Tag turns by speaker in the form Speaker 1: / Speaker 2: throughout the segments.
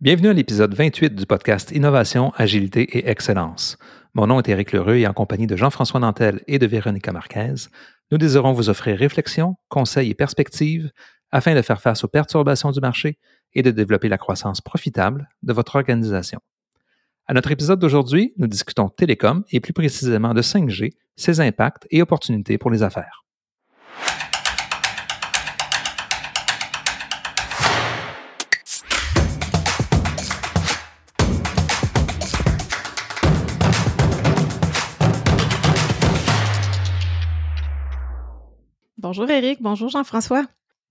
Speaker 1: Bienvenue à l'épisode 28 du podcast Innovation, Agilité et Excellence. Mon nom est Éric Lheureux et en compagnie de Jean-François Nantel et de Véronica Marquez, nous désirons vous offrir réflexion, conseils et perspectives afin de faire face aux perturbations du marché et de développer la croissance profitable de votre organisation. À notre épisode d'aujourd'hui, nous discutons télécom et plus précisément de 5G, ses impacts et opportunités pour les affaires.
Speaker 2: Bonjour Eric, bonjour Jean-François.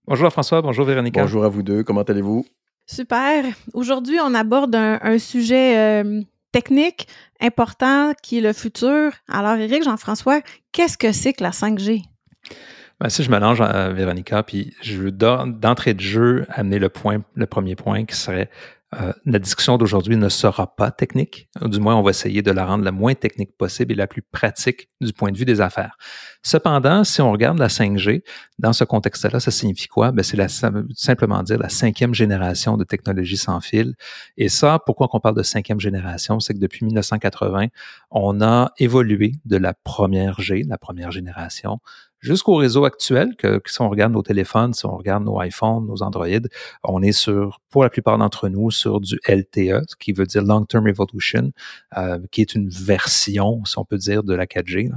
Speaker 1: Bonjour François, bonjour Véronica.
Speaker 3: Bonjour à vous deux, comment allez-vous?
Speaker 2: Super. Aujourd'hui, on aborde un, sujet euh, technique important qui est le futur. Alors Eric, Jean-François, qu'est-ce que c'est que la 5G?
Speaker 1: Ben, si je mélange à Véronica, puis je veux d'entrée de jeu amener le point, le premier point qui serait euh, la discussion d'aujourd'hui ne sera pas technique. Du moins, on va essayer de la rendre la moins technique possible et la plus pratique du point de vue des affaires. Cependant, si on regarde la 5G, dans ce contexte-là, ça signifie quoi? Ben, c'est simplement dire la cinquième génération de technologie sans fil. Et ça, pourquoi on parle de cinquième génération? C'est que depuis 1980, on a évolué de la première G, la première génération, jusqu'au réseau actuel, que, si on regarde nos téléphones, si on regarde nos iPhones, nos Android, on est sur, pour la plupart d'entre nous, sur du LTE, ce qui veut dire Long Term Evolution, euh, qui est une version, si on peut dire, de la 4G.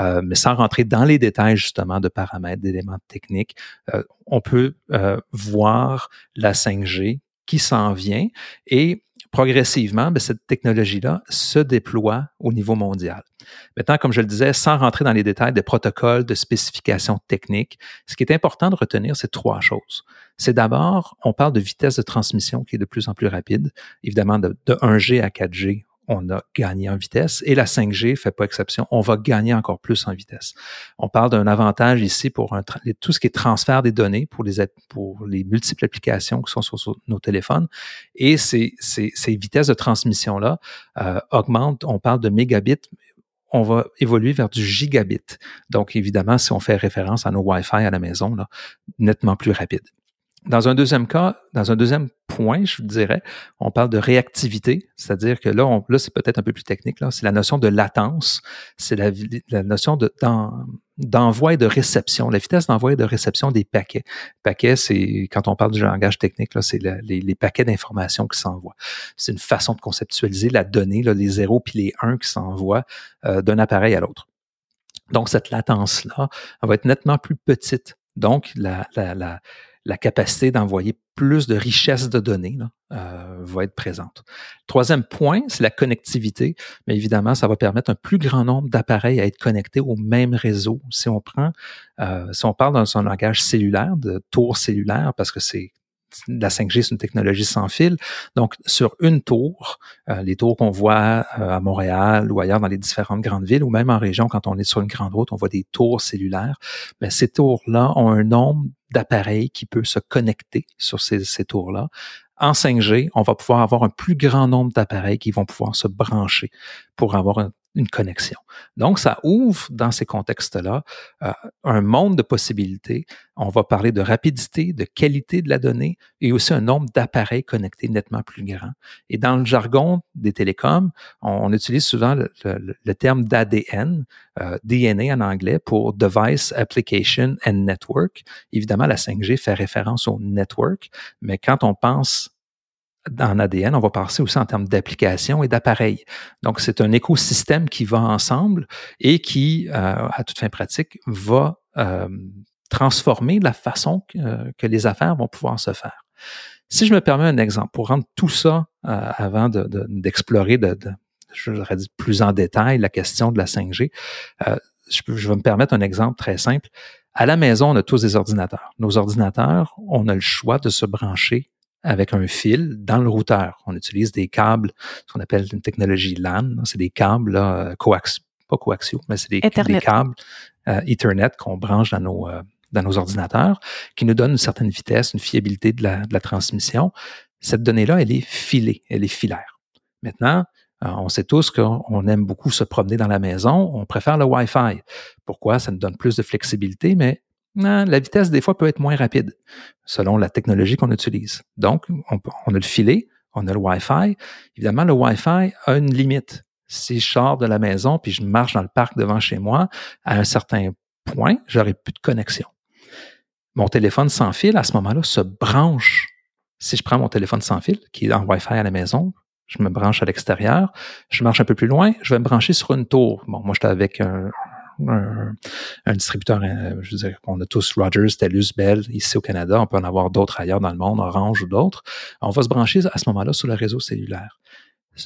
Speaker 1: Euh, mais sans rentrer dans les détails justement de paramètres, d'éléments techniques, euh, on peut voir la 5G qui s'en vient et progressivement, ben, cette technologie-là se déploie au niveau mondial. Maintenant, comme je le disais, sans rentrer dans les détails des protocoles, de spécifications techniques, ce qui est important de retenir, c'est trois choses. C'est d'abord, on parle de vitesse de transmission qui est de plus en plus rapide. Évidemment, de, de 1G à 4G, on a gagné en vitesse et la 5G fait pas exception. On va gagner encore plus en vitesse. On parle d'un avantage ici pour tout ce qui est transfert des données pour les, multiples applications qui sont sur, nos téléphones. Et ces, vitesses de transmission-là euh, augmentent. On parle de mégabits on va évoluer vers du gigabit. Donc, évidemment, si on fait référence à nos Wi-Fi à la maison, nettement plus rapide. Dans un deuxième cas, dans un deuxième point, je dirais, on parle de réactivité, c'est-à-dire que là, on, là c'est peut-être un peu plus technique, là, c'est la notion de latence, c'est la, la, notion de, d'envoi et de réception, la vitesse d'envoi et de réception des paquets. Paquets, c'est, quand on parle du langage technique, là, c'est les, les, paquets d'informations qui s'envoient. C'est une façon de conceptualiser la donnée, là, les zéros puis les 1 qui s'envoient euh, d'un appareil à l'autre. Donc, cette latence-là, elle va être nettement plus petite. Donc, la, la, la, la capacité d'envoyer plus de richesse de données là, euh, va être présente. Troisième point, c'est la connectivité. Mais évidemment, ça va permettre un plus grand nombre d'appareils à être connectés au même réseau. Si on prend, euh, si on parle dans un langage cellulaire, de tour cellulaire, parce que c'est la 5G, c'est une technologie sans fil. Donc, sur une tour, euh, les tours qu'on voit à Montréal ou ailleurs dans les différentes grandes villes, ou même en région, quand on est sur une grande route, on voit des tours cellulaires. Mais ces tours-là ont un nombre d'appareils qui peut se connecter sur ces, tours-là. En 5G, on va pouvoir avoir un plus grand nombre d'appareils qui vont pouvoir se brancher pour avoir un une connexion. Donc, ça ouvre dans ces contextes-là euh, un monde de possibilités. On va parler de rapidité, de qualité de la donnée et aussi un nombre d'appareils connectés nettement plus grand. Et dans le jargon des télécoms, on, utilise souvent le, terme d'ADN, euh, DNA en anglais, pour Device Application and Network. Évidemment, la 5G fait référence au network, mais quand on pense en ADN, on va passer aussi en termes d'application et d'appareils. Donc, c'est un écosystème qui va ensemble et qui, euh, à toute fin pratique, va euh, transformer la façon que, les affaires vont pouvoir se faire. Si je me permets un exemple, pour rendre tout ça euh, avant d'explorer, de, de, je dire plus en détail la question de la 5G, je, je vais me permettre un exemple très simple. À la maison, on a tous des ordinateurs. Nos ordinateurs, on a le choix de se brancher avec un fil dans le routeur. On utilise des câbles, ce qu'on appelle une technologie LAN. C'est des câbles là, coax, pas coaxiaux, mais c'est des, câbles euh, Ethernet qu'on branche dans nos, euh, dans nos ordinateurs, qui nous donnent une certaine vitesse, une fiabilité de la, de la transmission. Cette donnée-là, elle est filée, elle est filaire. Maintenant, euh, on sait tous qu'on aime beaucoup se promener dans la maison. On préfère le Wi-Fi. Pourquoi? Ça nous donne plus de flexibilité, mais la vitesse, des fois, peut être moins rapide selon la technologie qu'on utilise. Donc, on, a le filet, on a le Wi-Fi. Évidemment, le Wi-Fi a une limite. Si je sors de la maison puis je marche dans le parc devant chez moi, à un certain point, j'aurai plus de connexion. Mon téléphone sans fil, à ce moment-là, se branche. Si je prends mon téléphone sans fil, qui est en Wi-Fi à la maison, je me branche à l'extérieur, je marche un peu plus loin, je vais me brancher sur une tour. Bon, moi, j'étais avec un, un, distributeur, euh, je veux dire, on a tous Rogers, TELUS, Bell ici au Canada, on peut en avoir d'autres ailleurs dans le monde, Orange ou d'autres. On va se brancher à ce moment-là sur le réseau cellulaire.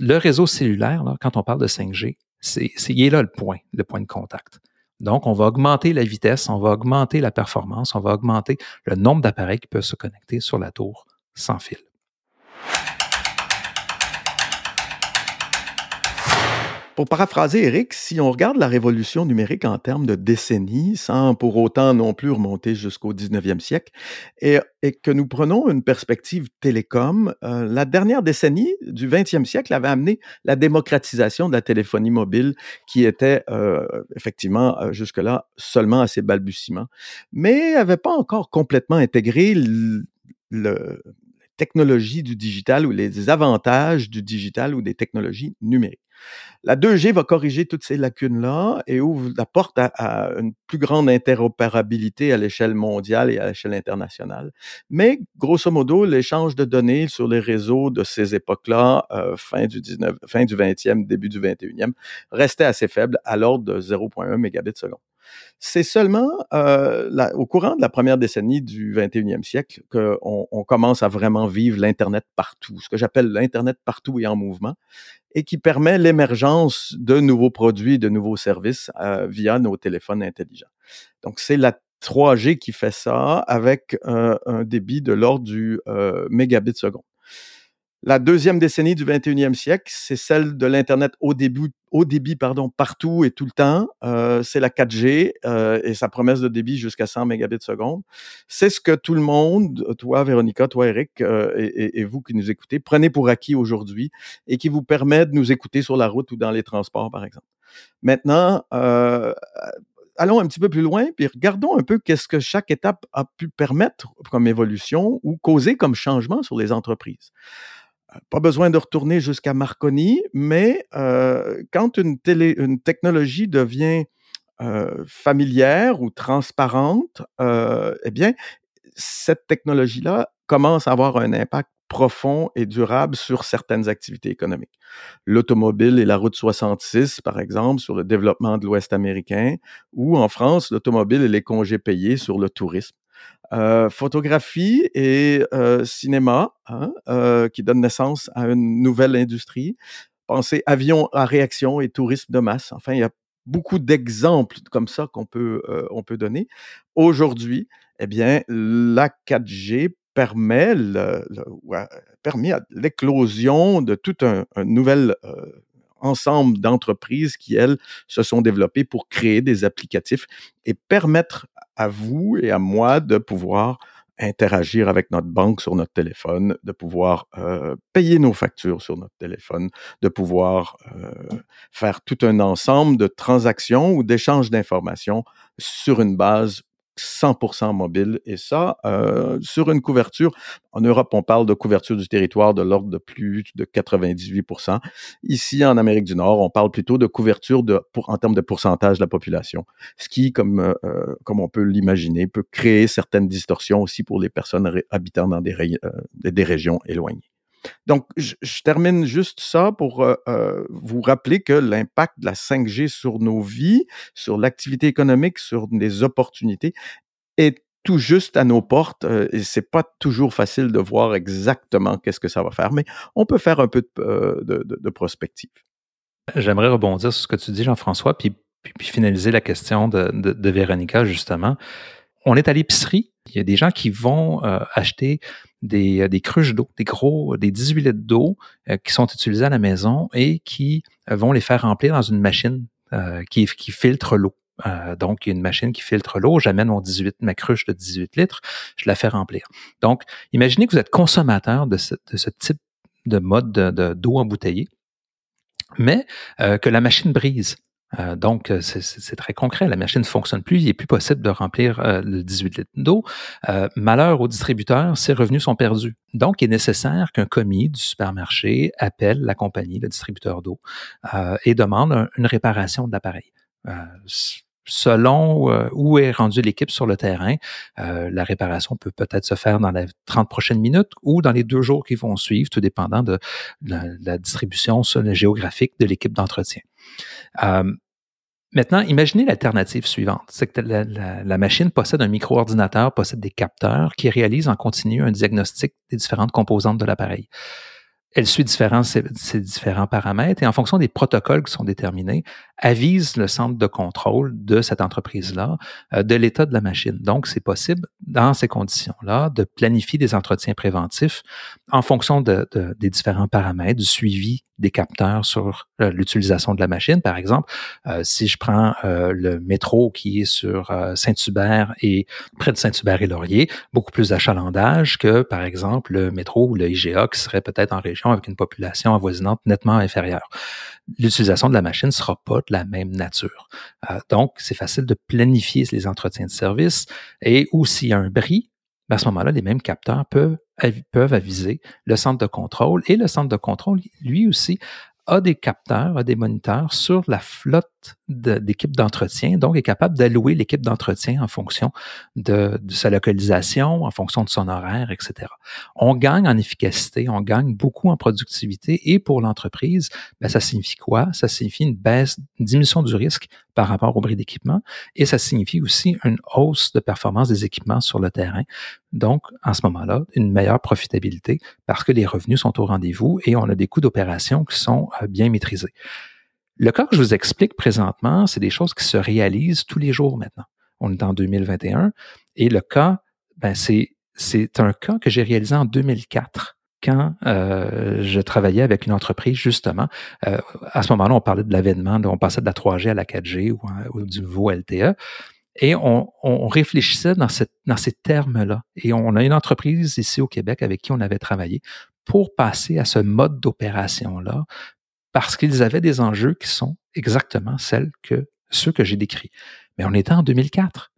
Speaker 1: Le réseau cellulaire, quand on parle de 5G, c'est, il est là le point, le point de contact. Donc, on va augmenter la vitesse, on va augmenter la performance, on va augmenter le nombre d'appareils qui peuvent se connecter sur la tour sans fil.
Speaker 3: Pour paraphraser Eric, si on regarde la révolution numérique en termes de décennies, sans pour autant non plus remonter jusqu'au 19e siècle, et, que nous prenons une perspective télécom, euh, la dernière décennie du 20e siècle avait amené la démocratisation de la téléphonie mobile qui était euh, effectivement euh, jusque-là seulement à ses balbutiements, mais n'avait pas encore complètement intégré le, technologie du digital ou les avantages du digital ou des technologies numériques. La 2G va corriger toutes ces lacunes-là et ouvre la porte à, une plus grande interopérabilité à l'échelle mondiale et à l'échelle internationale. Mais grosso modo, l'échange de données sur les réseaux de ces époques-là, euh, fin du 19, fin du 20e, début du 21e, restait assez faible à l'ordre de 0.1 mégabits seconde. C'est seulement euh, au courant de la première décennie du 21e siècle qu'on on commence à vraiment vivre l'Internet partout, ce que j'appelle l'Internet partout et en mouvement, et qui permet l'émergence de nouveaux produits, de nouveaux services euh, via nos téléphones intelligents. Donc, c'est la 3G qui fait ça avec un débit de l'ordre du euh, mégabit seconde. La deuxième décennie du 21e siècle, c'est celle de l'Internet au début, au débit, pardon, partout et tout le temps. Euh, c'est la 4G euh, et sa promesse de débit jusqu'à 100 mégabits seconde. C'est ce que tout le monde, toi, Véronica, toi, Eric, euh, et, et, vous qui nous écoutez, prenez pour acquis aujourd'hui et qui vous permet de nous écouter sur la route ou dans les transports, par exemple. Maintenant, allons un petit peu plus loin, puis regardons un peu qu'est-ce que chaque étape a pu permettre comme évolution ou causer comme changement sur les entreprises pas besoin de retourner jusqu'à Marconi, mais euh, quand une, télé, technologie devient euh, familière ou transparente, euh, eh bien, cette technologie-là commence à avoir un impact profond et durable sur certaines activités économiques. L'automobile et la route 66, par exemple, sur le développement de l'Ouest américain, ou en France, l'automobile et les congés payés sur le tourisme. Euh, photographie et euh, cinéma, hein, euh, qui donne naissance à une nouvelle industrie. Pensez avion à réaction et tourisme de masse. Enfin, il y a beaucoup d'exemples comme ça qu'on peut, on peut donner. Aujourd'hui, eh bien, la 4G permet, le, permet l'éclosion de tout un, un nouvel ensemble d'entreprises qui, elles, se sont développées pour créer des applicatifs et permettre à vous et à moi de pouvoir interagir avec notre banque sur notre téléphone, de pouvoir euh, payer nos factures sur notre téléphone, de pouvoir euh, faire tout un ensemble de transactions ou d'échanges d'informations sur une base 100% mobile. Et ça, euh, sur une couverture, en Europe, on parle de couverture du territoire de l'ordre de plus de 98%. Ici, en Amérique du Nord, on parle plutôt de couverture en termes de pourcentage de la population. Ce qui, comme, euh, euh, comme on peut l'imaginer, peut créer certaines distorsions aussi pour les personnes habitant dans des, des régions éloignées. Donc, je, termine juste ça pour euh, euh, vous rappeler que l'impact de la 5G sur nos vies, sur l'activité économique, sur les opportunités est tout juste à nos portes euh, et c'est pas toujours facile de voir exactement qu'est-ce que ça va faire, mais on peut faire un peu de, prospective.
Speaker 1: J'aimerais rebondir sur ce que tu dis, Jean-François, puis, puis, finaliser la question de Véronica, justement. On est à l'épicerie, il y a des gens qui vont acheter des, des cruches d'eau, des gros, des 18 litres d'eau euh, qui sont utilisés à la maison et qui euh, vont les faire remplir dans une machine euh, qui, qui filtre l'eau. donc, il y a une machine qui filtre l'eau. J'amène mon 18, ma cruche de 18 litres, je la fais remplir. Donc, imaginez que vous êtes consommateur de ce, de ce type de mode d'eau de, embouteillée, mais que la machine brise. Euh, donc, c'est très concret. La machine ne fonctionne plus. Il n'est plus possible de remplir le 18 litres d'eau. malheur au distributeur, ses revenus sont perdus. Donc, il est nécessaire qu'un commis du supermarché appelle la compagnie, le distributeur d'eau, et demande une réparation de l'appareil selon euh, où est rendue l'équipe sur le terrain, euh, la réparation peut peut-être se faire dans les 30 prochaines minutes ou dans les deux jours qui vont suivre, tout dépendant de, la, distribution géographique de l'équipe d'entretien. Euh, maintenant, imaginez l'alternative suivante. C'est que la, machine possède un micro-ordinateur, possède des capteurs qui réalisent en continu un diagnostic des différentes composantes de l'appareil elle suit différents, ces, différents paramètres et en fonction des protocoles qui sont déterminés, avise le centre de contrôle de cette entreprise-là euh, de l'état de la machine. Donc, c'est possible, dans ces conditions-là, de planifier des entretiens préventifs en fonction de, des différents paramètres, du suivi des capteurs sur euh, l'utilisation de la machine. Par exemple, euh, si je prends le métro qui est sur Saint-Hubert et près de Saint-Hubert et Laurier, beaucoup plus d'achalandage que, par exemple, le métro ou le IGA qui serait peut-être en région avec une population avoisinante nettement inférieure. L'utilisation de la machine ne sera pas de la même nature. Euh, donc, c'est facile de planifier les entretiens de service et ou s'il y a un bris, ben, à ce moment-là, les mêmes capteurs peuvent, peuvent aviser le centre de contrôle et le centre de contrôle, lui aussi, a des capteurs, a des moniteurs sur la flotte d'équipe d'entretien, donc est capable d'allouer l'équipe d'entretien en fonction de, sa localisation, en fonction de son horaire, etc. On gagne en efficacité, on gagne beaucoup en productivité et pour l'entreprise, ben, ça signifie quoi? Ça signifie une baisse, une diminution du risque par rapport au bris d'équipement et ça signifie aussi une hausse de performance des équipements sur le terrain. Donc, en ce moment-là, une meilleure profitabilité parce que les revenus sont au rendez-vous et on a des coûts d'opération qui sont euh, bien maîtrisés. Le cas que je vous explique présentement, c'est des choses qui se réalisent tous les jours maintenant. On est en 2021 et le cas, ben c'est, c'est un cas que j'ai réalisé en 2004 quand euh, je travaillais avec une entreprise, justement, euh, à ce moment-là, on parlait de l'avènement, on passait de la 3G à la 4G ou, du nouveau LTE. Et on, on réfléchissait dans, cette, dans ces termes-là. Et on a une entreprise ici au Québec avec qui on avait travaillé pour passer à ce mode d'opération-là, parce qu'ils avaient des enjeux qui sont exactement celles que ceux que j'ai décrits. Mais on était en 2004.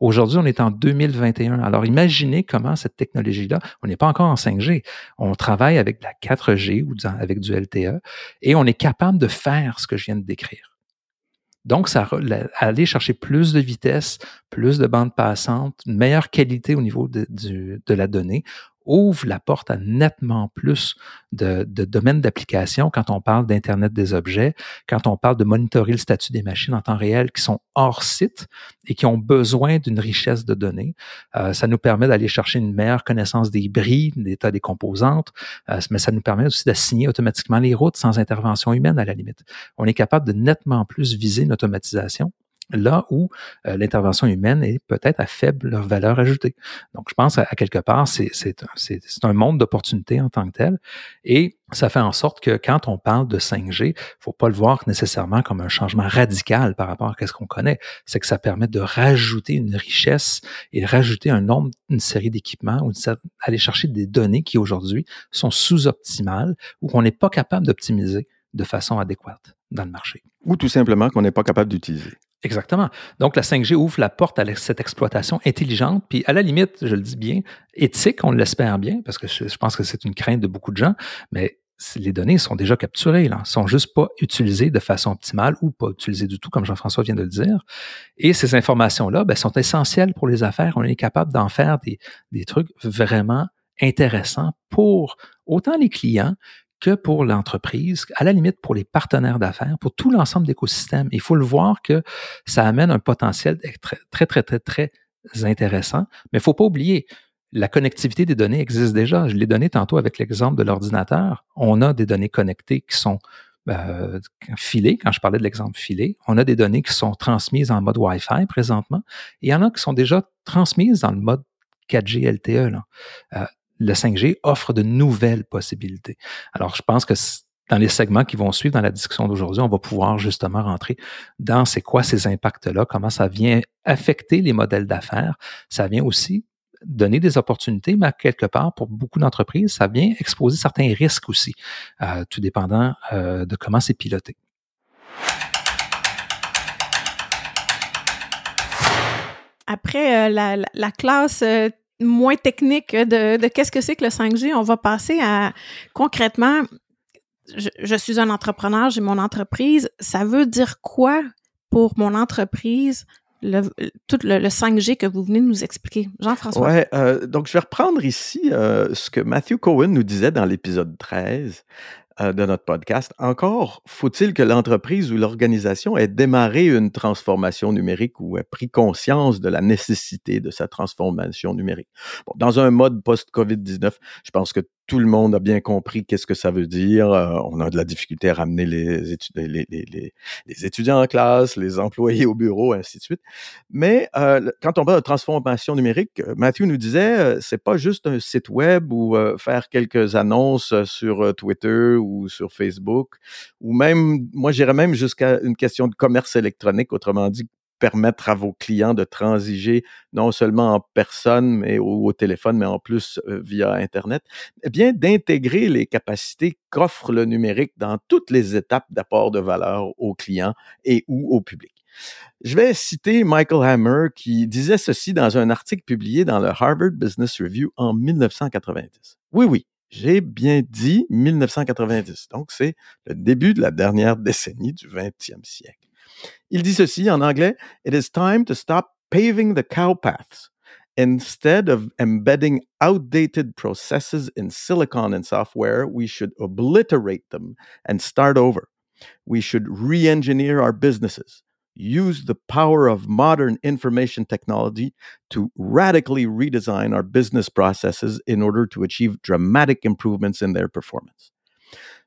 Speaker 1: Aujourd'hui, on est en 2021. Alors, imaginez comment cette technologie-là, on n'est pas encore en 5G. On travaille avec la 4G ou avec du LTE et on est capable de faire ce que je viens de décrire. Donc, ça, aller chercher plus de vitesse, plus de bandes passantes, une meilleure qualité au niveau de, de la donnée, ouvre la porte à nettement plus de, domaines d'application quand on parle d'Internet des objets, quand on parle de monitorer le statut des machines en temps réel qui sont hors site et qui ont besoin d'une richesse de données. Euh, ça nous permet d'aller chercher une meilleure connaissance des bris, l'état des composantes, euh, mais ça nous permet aussi d'assigner automatiquement les routes sans intervention humaine à la limite. On est capable de nettement plus viser une automatisation là où euh, l'intervention humaine est peut-être à faible valeur ajoutée. Donc, je pense à, quelque part, c'est un monde d'opportunités en tant que tel. Et ça fait en sorte que quand on parle de 5G, il faut pas le voir nécessairement comme un changement radical par rapport à ce qu'on connaît. C'est que ça permet de rajouter une richesse et rajouter un nombre, une série d'équipements ou aller chercher des données qui aujourd'hui sont sous-optimales ou qu'on n'est pas capable d'optimiser de façon adéquate dans le marché.
Speaker 3: Ou tout simplement qu'on n'est pas capable d'utiliser.
Speaker 1: Exactement. Donc, la 5G ouvre la porte à cette exploitation intelligente, puis à la limite, je le dis bien, éthique, on l'espère bien, parce que je, pense que c'est une crainte de beaucoup de gens, mais les données sont déjà capturées, là, sont juste pas utilisées de façon optimale ou pas utilisées du tout, comme Jean-François vient de le dire. Et ces informations-là ben, sont essentielles pour les affaires. On est capable d'en faire des, des trucs vraiment intéressants pour autant les clients que pour l'entreprise, à la limite pour les partenaires d'affaires, pour tout l'ensemble d'écosystèmes. Il faut le voir que ça amène un potentiel très, très, très, très, intéressant. Mais il ne faut pas oublier, la connectivité des données existe déjà. Je l'ai donné tantôt avec l'exemple de l'ordinateur. On a des données connectées qui sont euh, filées, quand je parlais de l'exemple filé. On a des données qui sont transmises en mode Wi-Fi présentement. Et il y en a qui sont déjà transmises dans le mode 4G LTE le 5G offre de nouvelles possibilités. Alors, je pense que dans les segments qui vont suivre dans la discussion d'aujourd'hui, on va pouvoir justement rentrer dans c'est quoi ces impacts-là, comment ça vient affecter les modèles d'affaires. Ça vient aussi donner des opportunités, mais quelque part, pour beaucoup d'entreprises, ça vient exposer certains risques aussi, euh, tout dépendant euh, de comment c'est piloté.
Speaker 2: Après euh, la, classe moins technique de, qu'est-ce que c'est que le 5G, on va passer à concrètement, je, suis un entrepreneur, j'ai mon entreprise. Ça veut dire quoi pour mon entreprise le, tout le, 5G que vous venez de nous expliquer? Jean-François.
Speaker 3: Oui, euh, donc je vais reprendre ici euh, ce que Matthew Cohen nous disait dans l'épisode 13 euh, de notre podcast. Encore faut-il que l'entreprise ou l'organisation ait démarré une transformation numérique ou ait pris conscience de la nécessité de sa transformation numérique. Dans un mode post-COVID-19, je pense que tout le monde a bien compris qu'est-ce que ça veut dire. Euh, on a de la difficulté à ramener les, étudiants en classe, les employés au bureau, ainsi de suite. Mais euh, quand on parle de transformation numérique, euh, Matthew nous disait, c'est pas juste un site web ou faire quelques annonces sur Twitter ou sur Facebook, ou même, moi j'irais même jusqu'à une question de commerce électronique, autrement dit, permettre à vos clients de transiger non seulement en personne mais au téléphone, mais en plus euh, via Internet, eh bien d'intégrer les capacités qu'offre le numérique dans toutes les étapes d'apport de valeur aux clients et ou au public. Je vais citer Michael Hammer qui disait ceci dans un article publié dans le Harvard Business Review en 1990. Oui, oui, j'ai bien dit 1990. Donc, c'est le début de la dernière décennie du 20e siècle. Il dit ceci en anglais It is time to stop paving the cow paths. Instead of embedding outdated processes in silicon and software, we should obliterate them and start over. We should re engineer our businesses, use the power of modern information technology to radically redesign our business processes in order to achieve dramatic improvements in their performance.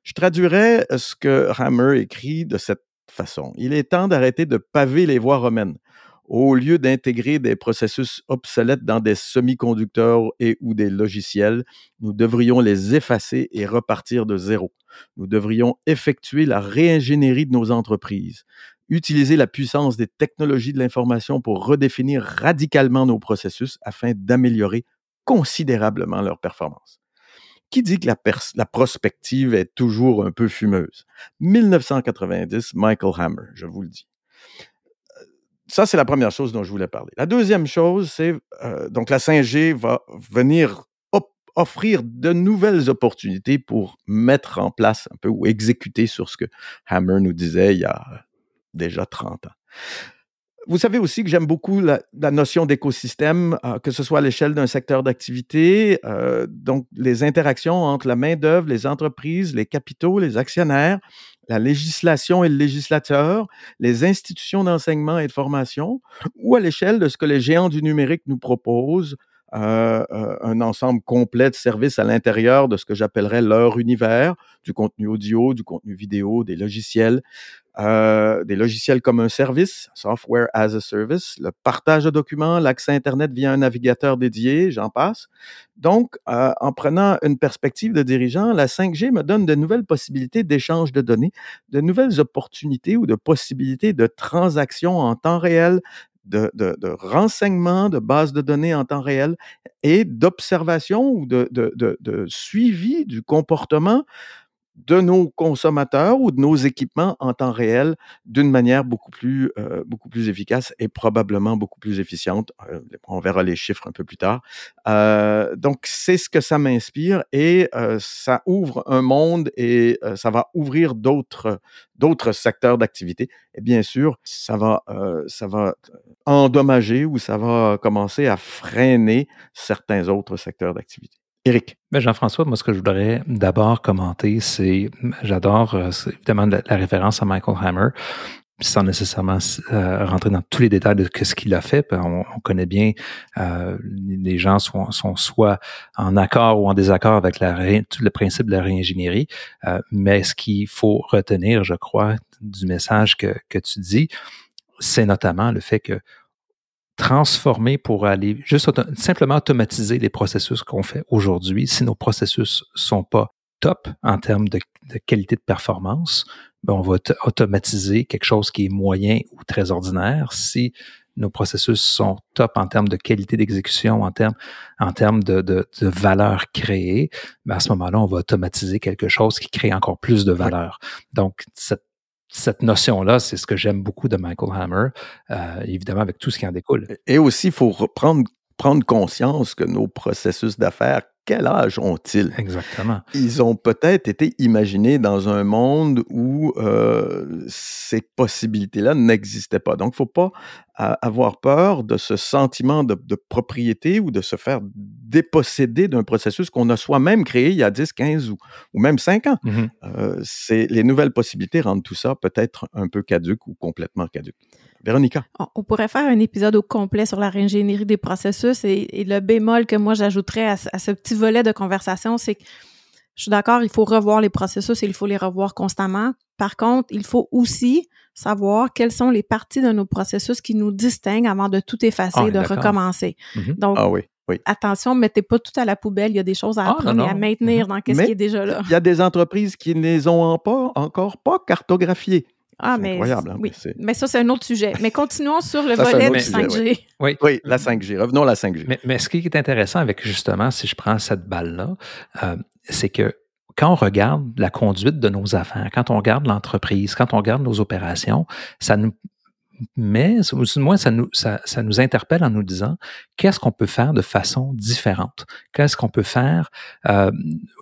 Speaker 3: Je traduirais ce que Hammer écrit de cette façon. Il est temps d'arrêter de paver les voies romaines. Au lieu d'intégrer des processus obsolètes dans des semi-conducteurs et ou des logiciels, nous devrions les effacer et repartir de zéro. Nous devrions effectuer la réingénierie de nos entreprises, utiliser la puissance des technologies de l'information pour redéfinir radicalement nos processus afin d'améliorer considérablement leur performance. Qui dit que la, prospective est toujours un peu fumeuse? 1990, Michael Hammer, je vous le dis. Euh, ça, c'est la première chose dont je voulais parler. La deuxième chose, c'est euh, donc la 5G va venir offrir de nouvelles opportunités pour mettre en place un peu ou exécuter sur ce que Hammer nous disait il y a déjà 30 ans. Vous savez aussi que j'aime beaucoup la, notion d'écosystème, euh, que ce soit à l'échelle d'un secteur d'activité, euh, donc les interactions entre la main-d'œuvre, les entreprises, les capitaux, les actionnaires, la législation et le législateur, les institutions d'enseignement et de formation, ou à l'échelle de ce que les géants du numérique nous proposent, euh, un ensemble complet de services à l'intérieur de ce que j'appellerais leur univers, du contenu audio, du contenu vidéo, des logiciels, euh, des logiciels comme un service, software as a service, le partage de documents, l'accès Internet via un navigateur dédié, j'en passe. Donc, euh, en prenant une perspective de dirigeant, la 5G me donne de nouvelles possibilités d'échange de données, de nouvelles opportunités ou de possibilités de transactions en temps réel, de, de, renseignements, de bases de données en temps réel et d'observation ou de, suivi du comportement de nos consommateurs ou de nos équipements en temps réel d'une manière beaucoup plus, euh, beaucoup plus efficace et probablement beaucoup plus efficiente. Euh, on verra les chiffres un peu plus tard. Euh, donc, c'est ce que ça m'inspire et ça ouvre un monde et ça va ouvrir d'autres, secteurs d'activité. Et bien sûr, ça va, ça va endommager ou ça va commencer à freiner certains autres secteurs d'activité. Éric.
Speaker 1: Ben, Jean-François, moi, ce que je voudrais d'abord commenter, c'est, j'adore euh, évidemment la, référence à Michael Hammer, sans nécessairement euh, rentrer dans tous les détails de ce qu'il a fait. On, connaît bien, euh, les gens sont, soit en accord ou en désaccord avec la le principe de la réingénierie, mais ce qu'il faut retenir, je crois, du message que tu dis, c'est notamment le fait que transformer pour aller juste simplement automatiser les processus qu'on fait aujourd'hui. Si nos processus sont pas top en termes de, qualité de performance, ben on va automatiser quelque chose qui est moyen ou très ordinaire. Si nos processus sont top en termes de qualité d'exécution, en termes, en termes de, de, de valeur créée, ben à ce moment-là, on va automatiser quelque chose qui crée encore plus de valeur. Donc, cette cette notion-là, c'est ce que j'aime beaucoup de Michael Hammer, euh, évidemment avec tout ce qui en découle.
Speaker 3: Et aussi, il faut prendre, prendre conscience que nos processus d'affaires quel âge ont-ils?
Speaker 1: Exactement.
Speaker 3: Ils ont peut-être été imaginés dans un monde où euh, ces possibilités-là n'existaient pas. Donc, il ne faut pas avoir peur de ce sentiment de, propriété ou de se faire déposséder d'un processus qu'on a soi-même créé il y a 10, 15 ou, ou même 5 ans.
Speaker 1: Mm-hmm.
Speaker 3: Euh, les nouvelles possibilités rendent tout ça peut-être un peu caduque ou complètement caduque. Véronica?
Speaker 2: On pourrait faire un épisode au complet sur la réingénierie des processus et, le bémol que moi j'ajouterais à, ce petit volet de conversation, c'est que je suis d'accord, il faut revoir les processus et il faut les revoir constamment. Par contre, il faut aussi savoir quelles sont les parties de nos processus qui nous distinguent avant de tout effacer et ah, de recommencer.
Speaker 3: Mm-hmm. Donc, ah oui. Oui.
Speaker 2: Attention, mettez pas tout à la poubelle. Il y a des choses à ah, apprendre et à maintenir mm-hmm. dans ce qui est déjà là.
Speaker 3: Il y a des entreprises qui ne les ont pas, encore pas cartographiées.
Speaker 2: Ah, mais incroyable. Hein, oui. Mais ça, c'est un autre sujet. Mais continuons sur le volet du 5G.
Speaker 3: Oui. oui. la 5G. Revenons à la 5G.
Speaker 1: Mais, ce qui est intéressant avec, justement, si je prends cette balle-là, euh, c'est que quand on regarde la conduite de nos affaires, quand on regarde l'entreprise, quand on regarde nos opérations, ça nous met, ou moins ça nous, ça, ça nous interpelle en nous disant qu'est-ce qu'on peut faire de façon différente, qu'est-ce qu'on peut faire, euh,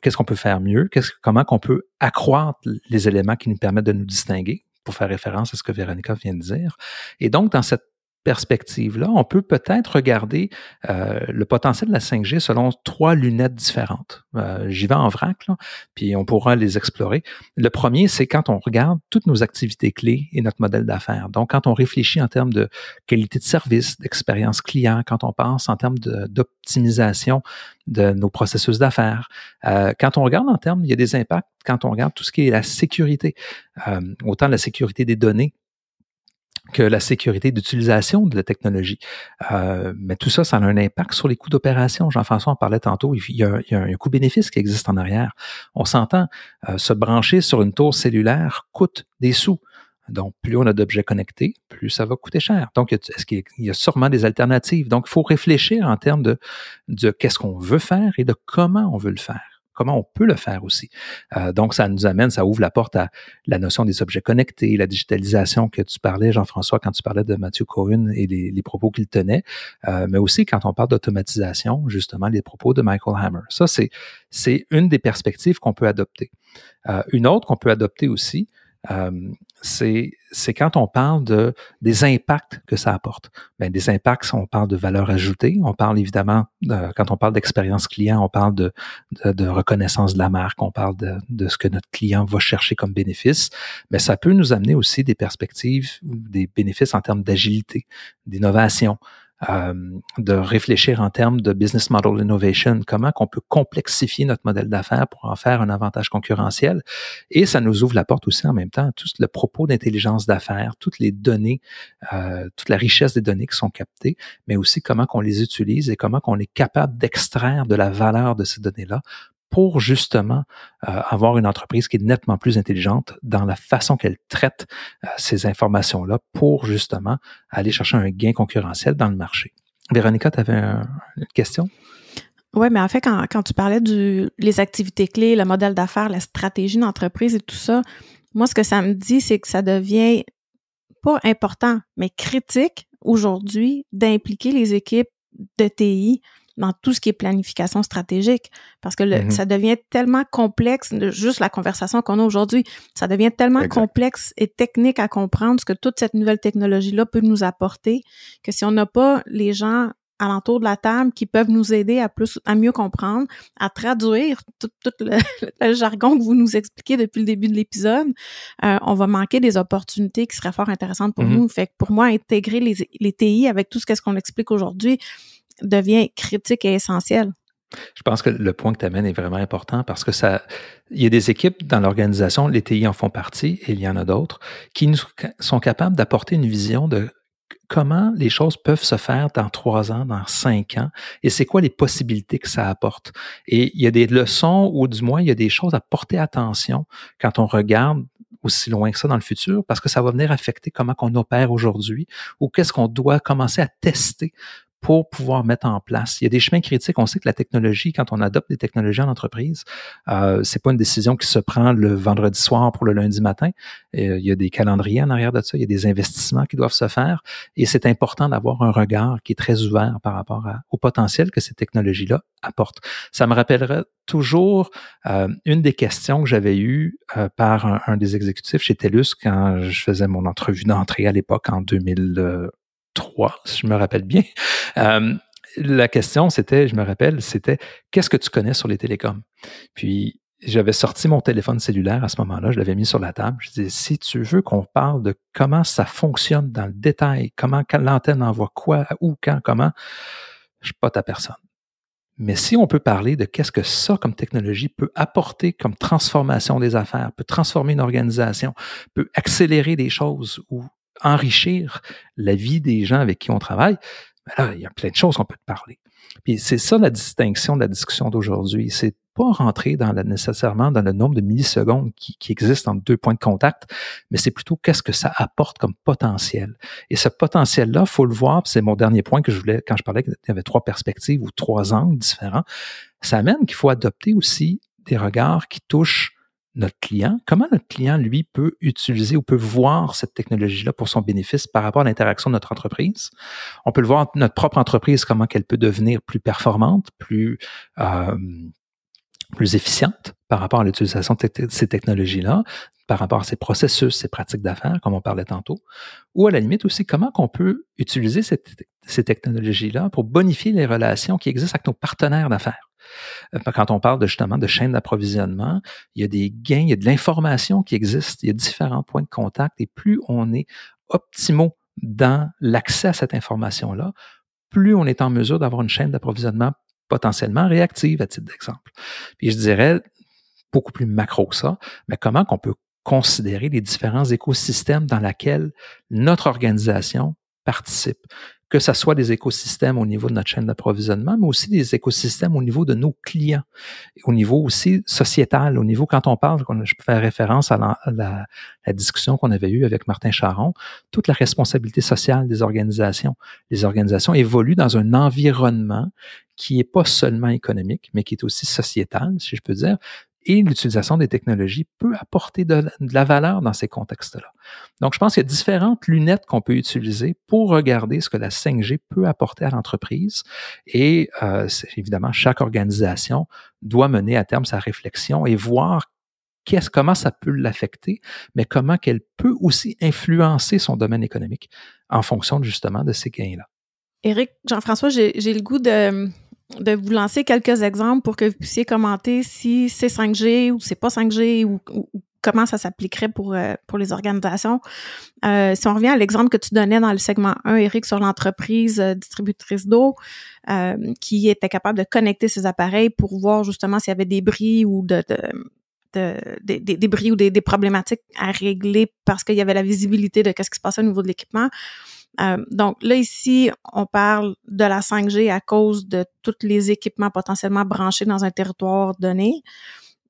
Speaker 1: qu'est-ce qu'on peut faire mieux, qu'est-ce, comment qu'on peut accroître les éléments qui nous permettent de nous distinguer? Pour faire référence à ce que Véronica vient de dire. Et donc, dans cette perspective-là, on peut peut-être regarder euh, le potentiel de la 5G selon trois lunettes différentes. Euh, J'y vais en vrac, puis on pourra les explorer. Le premier, c'est quand on regarde toutes nos activités clés et notre modèle d'affaires. Donc, quand on réfléchit en termes de qualité de service, d'expérience client, quand on pense en termes d'optimisation de, nos processus d'affaires, euh, quand on regarde en termes, il y a des impacts quand on regarde tout ce qui est la sécurité, autant la sécurité des données, que la sécurité d'utilisation de la technologie. Euh, mais tout ça, ça a un impact sur les coûts d'opération. Jean-François en parlait tantôt. Il y a, un coût-bénéfice qui existe en arrière. On s'entend, euh, se brancher sur une tour cellulaire coûte des sous. Donc, plus on a d'objets connectés, plus ça va coûter cher. Donc, est-ce qu'il y a sûrement des alternatives? Donc, il faut réfléchir en termes de, de qu'est-ce qu'on veut faire et de comment on veut le faire comment on peut le faire aussi. Euh, donc, ça nous amène, ça ouvre la porte à la notion des objets connectés, la digitalisation que tu parlais, Jean-François, quand tu parlais de Mathieu Cohen et les, propos qu'il tenait, euh, mais aussi quand on parle d'automatisation, justement, les propos de Michael Hammer. Ça, c'est, une des perspectives qu'on peut adopter. Euh, une autre qu'on peut adopter aussi, c'est quand on parle de, des impacts que ça apporte. Bien, des impacts, on parle de valeur ajoutée, on parle évidemment, quand on parle d'expérience client, on parle de, de, reconnaissance de la marque, on parle de, de, ce que notre client va chercher comme bénéfice, mais ça peut nous amener aussi des perspectives, des bénéfices en termes d'agilité, d'innovation, de réfléchir en termes de business model innovation, comment qu'on peut complexifier notre modèle d'affaires pour en faire un avantage concurrentiel. Et ça nous ouvre la porte aussi en même temps à tout le propos d'intelligence d'affaires, toutes les données, euh, toute la richesse des données qui sont captées, mais aussi comment qu'on les utilise et comment qu'on est capable d'extraire de la valeur de ces données-là pour justement euh, avoir une entreprise qui est nettement plus intelligente dans la façon qu'elle traite euh, ces informations-là pour justement aller chercher un gain concurrentiel dans le marché. Véronica, tu avais une question?
Speaker 2: Oui, mais en fait, quand, tu parlais du les activités clés, le modèle d'affaires, la stratégie d'entreprise et tout ça, moi, ce que ça me dit, c'est que ça devient pas important, mais critique aujourd'hui d'impliquer les équipes de TI dans tout ce qui est planification stratégique, parce que mm-hmm. ça devient tellement complexe, juste la conversation qu'on a aujourd'hui, ça devient tellement complexe et technique à comprendre ce que toute cette nouvelle technologie-là peut nous apporter, que si on n'a pas les gens alentour de la table qui peuvent nous aider à plus à mieux comprendre, à traduire tout, le, jargon que vous nous expliquez depuis le début de l'épisode, euh, on va manquer des opportunités qui seraient fort intéressantes pour mm-hmm. nous. Fait que pour moi, intégrer les, les TI avec tout ce qu'est-ce qu'on explique aujourd'hui, devient critique et essentiel.
Speaker 1: Je pense que le point que tu amènes est vraiment important parce que ça, il y a des équipes dans l'organisation, les TI en font partie et il y en a d'autres, qui sont capables d'apporter une vision de comment les choses peuvent se faire dans trois ans, dans cinq ans, et c'est quoi les possibilités que ça apporte. Et il y a des leçons, ou du moins, il y a des choses à porter attention quand on regarde aussi loin que ça dans le futur, parce que ça va venir affecter comment on opère aujourd'hui, ou qu'est-ce qu'on doit commencer à tester pour pouvoir mettre en place. Il y a des chemins critiques. On sait que la technologie, quand on adopte des technologies en entreprise, euh, c'est pas une décision qui se prend le vendredi soir pour le lundi matin. Euh, il y a des calendriers en arrière de ça. Il y a des investissements qui doivent se faire. Et c'est important d'avoir un regard qui est très ouvert par rapport au potentiel que ces technologies-là apportent. Ça me rappellerait toujours euh, une des questions que j'avais eues euh, par un, un, des exécutifs chez TELUS quand je faisais mon entrevue d'entrée à l'époque en 2000 trois, si je me rappelle bien. Euh, la question, c'était, je me rappelle, c'était qu'est-ce que tu connais sur les télécoms? Puis j'avais sorti mon téléphone cellulaire à ce moment-là, je l'avais mis sur la table. Je disais, si tu veux qu'on parle de comment ça fonctionne dans le détail, comment l'antenne envoie quoi, où, quand, comment, je suis pas ta personne. Mais si on peut parler de qu'est-ce que ça comme technologie peut apporter comme transformation des affaires, peut transformer une organisation, peut accélérer des choses ou enrichir la vie des gens avec qui on travaille, ben là, il y a plein de choses qu'on peut te parler. Puis c'est ça la distinction de la discussion d'aujourd'hui. C'est pas rentrer dans la, nécessairement dans le nombre de millisecondes qui, qui existent entre deux points de contact, mais c'est plutôt qu'est-ce que ça apporte comme potentiel. Et ce potentiel-là, faut le voir, c'est mon dernier point que je voulais, quand je parlais qu'il y avait trois perspectives ou trois angles différents, ça amène qu'il faut adopter aussi des regards qui touchent notre client, comment notre client, lui, peut utiliser ou peut voir cette technologie-là pour son bénéfice par rapport à l'interaction de notre entreprise? On peut le voir, notre propre entreprise, comment qu'elle peut devenir plus performante, plus, euh, efficiente par rapport à l'utilisation de ces technologies-là, par rapport à ses processus, ses pratiques d'affaires, comme on parlait tantôt, ou à la limite aussi comment qu'on peut utiliser ces technologies-là pour bonifier les relations qui existent avec nos partenaires d'affaires? Euh, quand on parle justement de chaîne d'approvisionnement, il y a des gains, il y a de l'information qui existe, il y a différents points de contact et plus on est optimaux dans l'accès à cette information-là, plus on est en mesure d'avoir une chaîne d'approvisionnement potentiellement réactive, à titre d'exemple. Puis je dirais beaucoup plus macro que ça, mais comment qu'on peut considérer les différents écosystèmes dans lesquels notre organisation participe que ce soit des écosystèmes au niveau de notre chaîne d'approvisionnement, mais aussi des écosystèmes au niveau de nos clients, au niveau aussi sociétal, au niveau quand on parle, je peux faire référence à la, discussion qu'on avait eue avec Martin Charon, toute la responsabilité sociale des organisations. Les organisations évoluent dans un environnement qui est pas seulement économique, mais qui est aussi sociétal, si je peux dire, et l'utilisation des technologies peut apporter de, la valeur dans ces contextes-là. Donc, je pense qu'il y a différentes lunettes qu'on peut utiliser pour regarder ce que la 5G peut apporter à l'entreprise. Et euh, évidemment, chaque organisation doit mener à terme sa réflexion et voir comment ça peut l'affecter, mais comment qu'elle peut aussi influencer son domaine économique en fonction justement de ces gains-là.
Speaker 2: Éric, Jean-François, j'ai le goût de de vous lancer quelques exemples pour que vous puissiez commenter si c'est 5G ou c'est pas 5G ou, comment ça s'appliquerait pour, euh, pour les organisations. Euh, si on revient à l'exemple que tu donnais dans le segment 1, Eric, sur l'entreprise euh, distributrice d'eau qui était capable de connecter ses appareils pour voir justement s'il y avait des bris ou de, de des, des, bris ou des, des, problématiques à régler parce qu'il y avait la visibilité de ce qui se passait au niveau de l'équipement. Euh, donc là, ici, on parle de la 5G à cause de tous les équipements potentiellement branchés dans un territoire donné.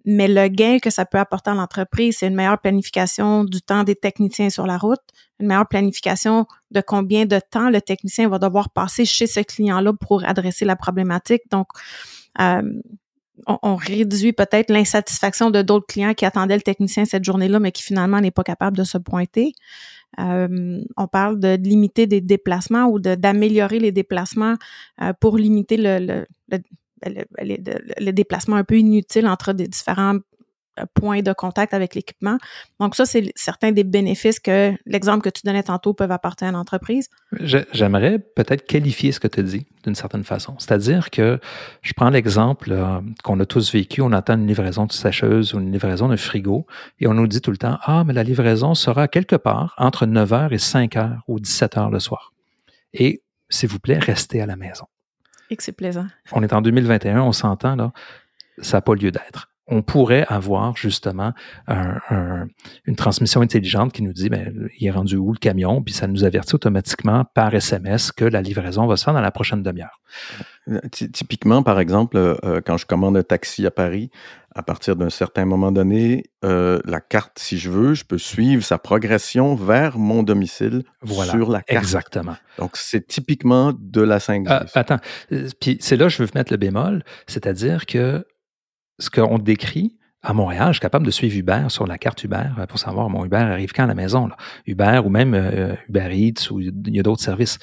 Speaker 2: Mais le gain que ça peut apporter à l'entreprise, c'est une meilleure planification du temps des techniciens sur la route, une meilleure planification de combien de temps le technicien va devoir passer chez ce client-là pour adresser la problématique. Donc, euh, on, réduit peut-être l'insatisfaction de d'autres clients qui attendaient le technicien cette journée-là, mais qui finalement n'est pas capable de se pointer. Euh, on parle de, limiter des déplacements ou d'améliorer les déplacements euh, pour limiter le, le, le, le, déplacement un peu inutile entre des différents points de contact avec l'équipement. Donc ça, c'est certains des bénéfices que l'exemple que tu donnais tantôt peuvent apporter à l'entreprise.
Speaker 1: J'aimerais peut-être qualifier ce que tu dis d'une certaine façon. C'est-à-dire que je prends l'exemple euh, qu'on a tous vécu, on attend une livraison de sécheuse ou une livraison de frigo et on nous dit tout le temps, ah, mais la livraison sera quelque part entre 9h et 5h ou 17h le soir. Et s'il vous plaît, restez à la maison.
Speaker 2: Et que c'est plaisant.
Speaker 1: On est en 2021, on s'entend là, ça n'a pas lieu d'être on pourrait avoir justement une transmission intelligente qui nous dit ben, il est rendu où le camion, puis ça nous avertit automatiquement par SMS que la livraison va se faire dans la prochaine demi-heure.
Speaker 3: Euh, typiquement, par exemple, euh, quand je commande un taxi à Paris, à partir d'un certain moment donné, euh, la carte, si je veux, je peux suivre sa progression vers mon domicile sur la carte.
Speaker 1: Exactement.
Speaker 3: Donc, c'est typiquement de la 5G.
Speaker 1: attends, puis c'est là que je veux mettre le bémol, c'est-à-dire que ce qu'on décrit, à Montréal, je suis capable de suivre Uber sur la carte Uber euh, pour savoir mon Uber arrive quand à la maison. Là. Uber ou même euh, Uber Eats ou il y a d'autres services.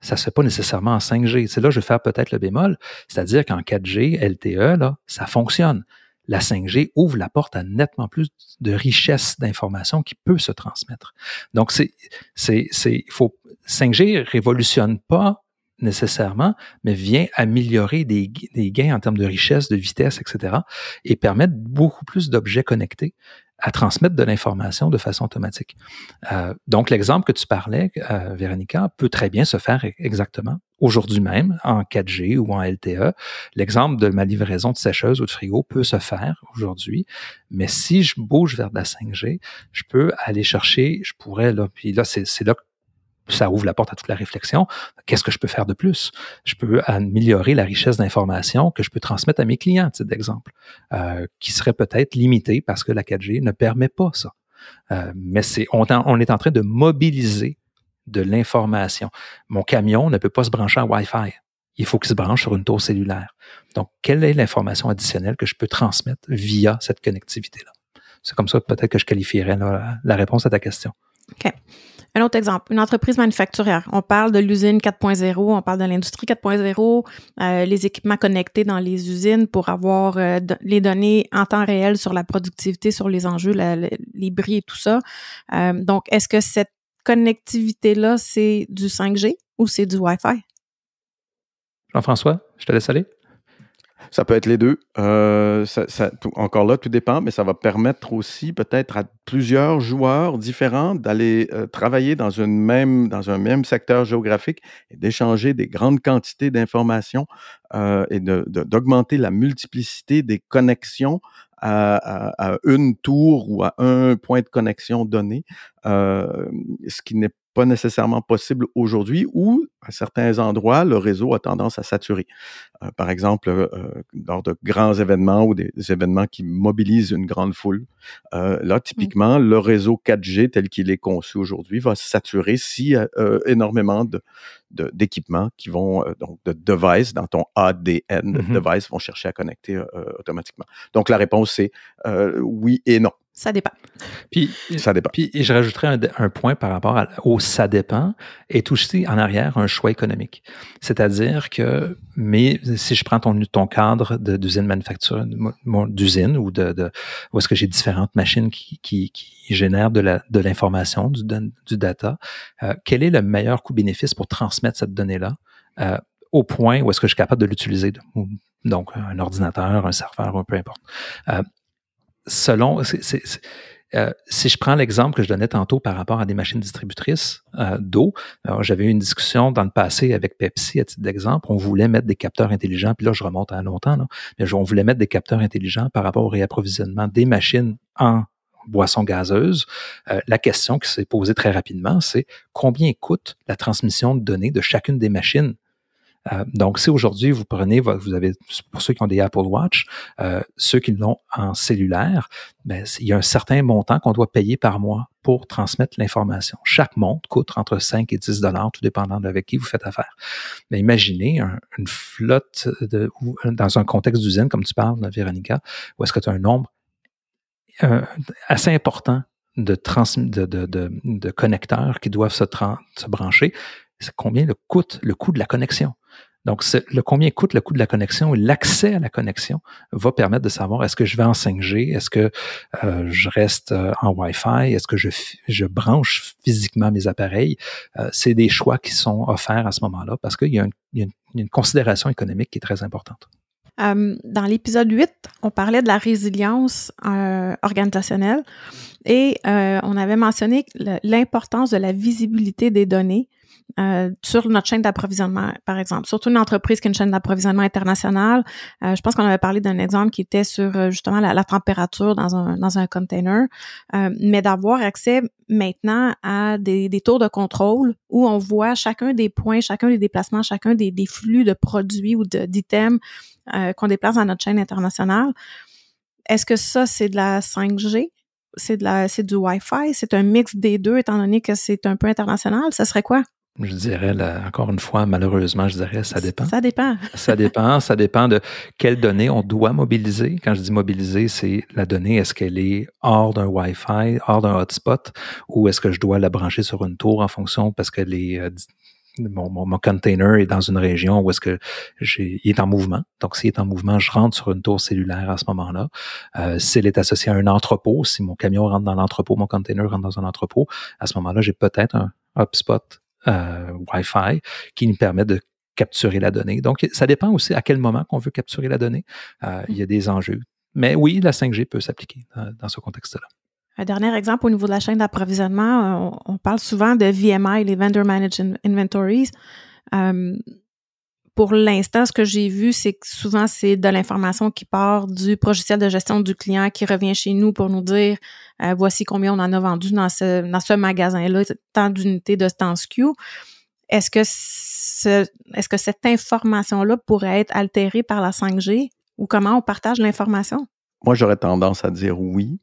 Speaker 1: Ça ne se fait pas nécessairement en 5G. C'est là que je vais faire peut-être le bémol. C'est-à-dire qu'en 4G, LTE, là, ça fonctionne. La 5G ouvre la porte à nettement plus de richesse d'informations qui peut se transmettre. Donc, c'est, c'est, c'est, faut, 5G révolutionne pas nécessairement, mais vient améliorer des, gains en termes de richesse, de vitesse, etc., et permettre beaucoup plus d'objets connectés à transmettre de l'information de façon automatique. Euh, donc, l'exemple que tu parlais, euh, Véronica, peut très bien se faire exactement aujourd'hui même en 4G ou en LTE. L'exemple de ma livraison de sécheuse ou de frigo peut se faire aujourd'hui, mais si je bouge vers de la 5G, je peux aller chercher, je pourrais, là, puis là, c'est là ça ouvre la porte à toute la réflexion. Qu'est-ce que je peux faire de plus? Je peux améliorer la richesse d'informations que je peux transmettre à mes clients, d'exemple, euh, qui serait peut-être limité parce que la 4G ne permet pas ça. Euh, mais c'est, on, on, est en train de mobiliser de l'information. Mon camion ne peut pas se brancher en Wi-Fi. Il faut qu'il se branche sur une tour cellulaire. Donc, quelle est l'information additionnelle que je peux transmettre via cette connectivité-là? C'est comme ça peut-être que je qualifierais la réponse à ta question.
Speaker 2: OK. Un autre exemple, une entreprise manufacturière. On parle de l'usine 4.0, on parle de l'industrie 4.0, euh, les équipements connectés dans les usines pour avoir euh, les données en temps réel sur la productivité, sur les enjeux, les bris et tout ça. Euh, donc, est-ce que cette connectivité-là, c'est du 5G ou c'est du Wi-Fi?
Speaker 1: Jean-François, je te laisse aller.
Speaker 3: Ça peut être les deux. Euh, encore là, tout dépend, mais ça va permettre aussi peut-être à plusieurs joueurs différents d'aller euh, travailler dans, une même, dans un même secteur géographique et d'échanger des grandes quantités d'informations euh, et d'augmenter la multiplicité des connexions à, une tour ou à un point de connexion donné, ce qui n'est pas nécessairement possible aujourd'hui ou à certains endroits, le réseau a tendance à saturer. Euh, par exemple, euh, lors de grands événements ou des, événements qui mobilisent une grande foule, euh, là, mmh. typiquement, le réseau 4G tel qu'il est conçu aujourd'hui va saturer si énormément de, d'équipements qui vont, donc de devices dans ton ADN de mmh device vont chercher à connecter automatiquement. Donc la réponse c'est oui et non.
Speaker 2: Ça dépend.
Speaker 1: Puis, ça dépend. Puis, je rajouterais un, point par rapport au ça dépend, est aussi en arrière un choix économique. C'est-à-dire que, mais si je prends ton, ton cadre d'usine manufacture, d'usine ou de, où est-ce que j'ai différentes machines qui, qui, qui génèrent de l'information, du, du data, euh, quel est le meilleur coût-bénéfice pour transmettre cette donnée-là euh, au point où est-ce que je suis capable de l'utiliser? Donc, un ordinateur, un serveur, peu importe. Euh, selon, euh, si je prends l'exemple que je donnais tantôt par rapport à des machines distributrices euh, d'eau, j'avais eu une discussion dans le passé avec Pepsi à titre d'exemple. On voulait mettre des capteurs intelligents, puis là, je remonte à longtemps, mais on voulait mettre des capteurs intelligents par rapport au réapprovisionnement des machines en boissons gazeuses. Euh, la question qui s'est posée très rapidement, c'est combien coûte la transmission de données de chacune des machines euh, donc, si aujourd'hui vous prenez, vous avez, pour ceux qui ont des Apple Watch, euh, ceux qui l'ont en cellulaire, ben, il y a un certain montant qu'on doit payer par mois pour transmettre l'information. Chaque montre coûte entre 5 et 10 dollars, tout dépendant de avec qui vous faites affaire. Mais imaginez une flotte de, dans un contexte d'usine, comme tu parles, Véronica, où est-ce que tu as un nombre euh, assez important de, trans, de, de, de, connecteurs qui doivent se, se brancher. Combien le coûte le coût de la connexion. Donc, le combien coûte le coût de la connexion et l'accès à la connexion va permettre de savoir est-ce que je vais en 5G, est-ce que euh, je reste euh, en Wi-Fi, est-ce que je, je branche physiquement mes appareils? Euh, c'est des choix qui sont offerts à ce moment-là parce qu'il y, a une considération économique qui est très importante.
Speaker 2: dans l'épisode 8, on parlait de la résilience organisationnelle et on avait mentionné l'importance de la visibilité des données euh, sur notre chaîne d'approvisionnement, par exemple. Surtout une entreprise qui a une chaîne d'approvisionnement internationale. Euh, je pense qu'on avait parlé d'un exemple qui était sur euh, justement la, température dans un, dans un container, mais d'avoir accès maintenant à des, des, tours de contrôle où on voit chacun des points, chacun des déplacements, chacun des, des flux de produits ou d'items qu'on déplace dans notre chaîne internationale. Est-ce que ça, c'est de la 5G? C'est de la, c'est du Wi-Fi? C'est un mix des deux, étant donné que c'est un peu international? Ça serait quoi?
Speaker 1: Je dirais, encore une fois, malheureusement, je dirais, ça dépend.
Speaker 2: Ça dépend.
Speaker 1: ça dépend. Ça dépend de quelles données on doit mobiliser. Quand je dis mobiliser, c'est la donnée, est-ce qu'elle est hors d'un Wi-Fi, hors d'un hotspot, ou est-ce que je dois la brancher sur une tour en fonction parce que les, euh, mon, mon, container est dans une région où est-ce que j'ai, il est en mouvement. Donc, s'il est en mouvement, je rentre sur une tour cellulaire à ce moment-là. Euh, s'il est associé à un entrepôt, si mon camion rentre dans l'entrepôt, mon container rentre dans un entrepôt, à ce moment-là, j'ai peut-être un hotspot euh, Wi-Fi qui nous permet de capturer la donnée. Donc, ça dépend aussi à quel moment qu'on veut capturer la donnée. Euh, il y a des enjeux. Mais oui, la 5G peut s'appliquer dans, ce contexte-là.
Speaker 2: Un dernier exemple au niveau de la chaîne d'approvisionnement, on, on, parle souvent de VMI, les Vendor Managed Inventories. Euh, pour l'instant, ce que j'ai vu, c'est que souvent, c'est de l'information qui part du logiciel de gestion du client qui revient chez nous pour nous dire euh, voici combien on en a vendu dans ce, magasin-là, tant d'unités de temps SKU. Est-ce que, ce, est-ce que cette information-là pourrait être altérée par la 5G ou comment on partage l'information?
Speaker 3: Moi, j'aurais tendance à dire oui,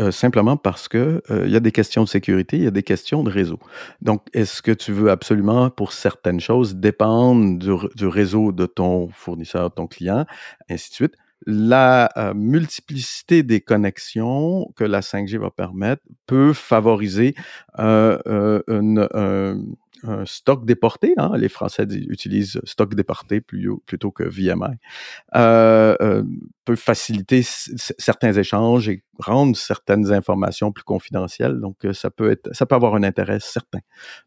Speaker 3: euh, simplement parce que euh, il y a des questions de sécurité, il y a des questions de réseau. Donc, est-ce que tu veux absolument, pour certaines choses, dépendre du, réseau de ton fournisseur, de ton client, ainsi de suite? La euh, multiplicité des connexions que la 5G va permettre peut favoriser une, un stock déporté. Hein, les Français utilisent stock déporté plutôt que VMI. Euh, euh, peut faciliter certains échanges et rendre certaines informations plus confidentielles. Donc, euh, ça peut être, ça peut avoir un intérêt certain.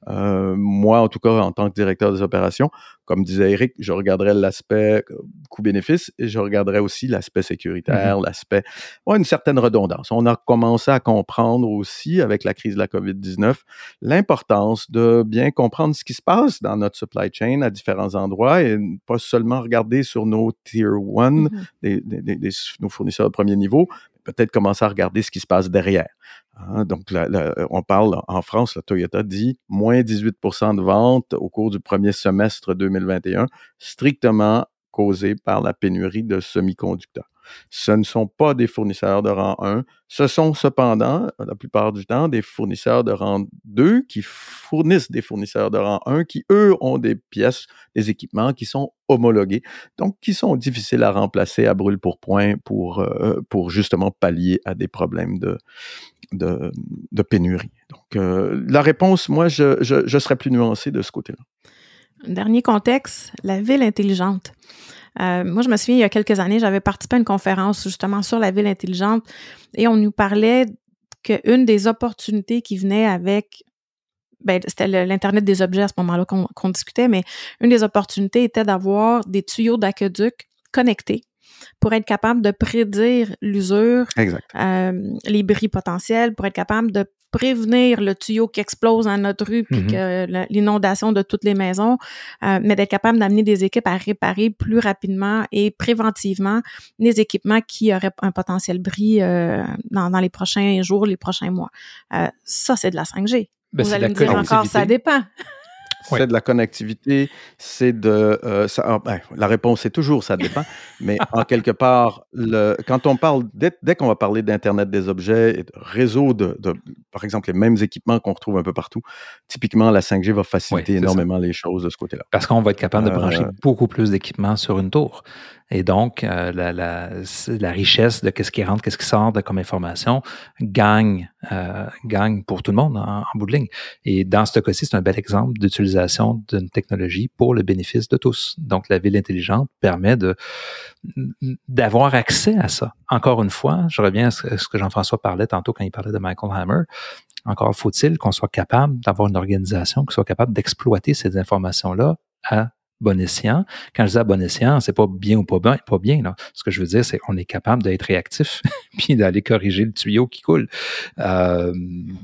Speaker 3: Euh, moi, en tout cas, en tant que directeur des opérations, comme disait Eric, je regarderais l'aspect euh, coût-bénéfice et je regarderais aussi l'aspect sécuritaire, mm-hmm. l'aspect, ouais, une certaine redondance. On a commencé à comprendre aussi avec la crise de la COVID-19 l'importance de bien comprendre ce qui se passe dans notre supply chain à différents endroits et pas seulement regarder sur nos tier 1, nos fournisseurs de premier niveau, peut-être commencer à regarder ce qui se passe derrière. Hein. donc, on parle en France, la Toyota dit moins 18% de ventes au cours du premier semestre 2021, strictement causé par la pénurie de semi-conducteurs. Ce ne sont pas des fournisseurs de rang 1, ce sont cependant, la plupart du temps, des fournisseurs de rang 2 qui fournissent des fournisseurs de rang 1 qui, eux, ont des pièces, des équipements qui sont homologués, donc qui sont difficiles à remplacer à brûle pour point pour, euh, pour justement pallier à des problèmes de, de, pénurie. Donc, euh, la réponse, moi, je, je, je serais plus nuancé de ce côté-là.
Speaker 2: Dernier contexte, la ville intelligente. Euh, moi, je me souviens, il y a quelques années, j'avais participé à une conférence justement sur la ville intelligente et on nous parlait qu'une des opportunités qui venait avec ben, c'était l'Internet des objets à ce moment-là qu'on discutait, mais une des opportunités était d'avoir des tuyaux d'aqueduc connectés pour être capable de prédire l'usure, euh, les bris potentiels, pour être capable de prévenir le tuyau qui explose dans notre rue puis mm-hmm. que l'inondation de toutes les maisons, euh, mais d'être capable d'amener des équipes à réparer plus rapidement et préventivement les équipements qui auraient un potentiel bris euh, dans, dans, les prochains jours, les prochains mois. Euh, ça, c'est de la 5G. Ben, Vous allez me dire encore, ça dépend.
Speaker 3: C'est de la connectivité, c'est de... Euh, ça, ben, la réponse est toujours, ça dépend, mais en quelque part, le, quand on parle, dès, dès qu'on va parler d'Internet des objets et de réseau de, de, par exemple, les mêmes équipements qu'on retrouve un peu partout, typiquement, la 5G va faciliter énormément les choses de ce côté-là.
Speaker 1: Parce qu'on va être capable de brancher euh, beaucoup plus d'équipements sur une tour. Et donc, euh, la, la, la, richesse de qu'est-ce qui rentre, qu'est-ce qui sort de comme information gagne, euh, gagne pour tout le monde en, bout de ligne. Et dans ce cas-ci, c'est un bel exemple d'utilisation d'une technologie pour le bénéfice de tous. Donc, la ville intelligente permet de d'avoir accès à ça. Encore une fois, je reviens à ce que Jean-François parlait tantôt quand il parlait de Michael Hammer. Encore faut-il qu'on soit capable d'avoir une organisation qui soit capable d'exploiter ces informations-là à bon escient. Quand je dis à bon escient, c'est pas bien ou pas bien. Pas bien là. Ce que je veux dire, c'est qu'on est capable d'être réactif puis d'aller corriger le tuyau qui coule euh,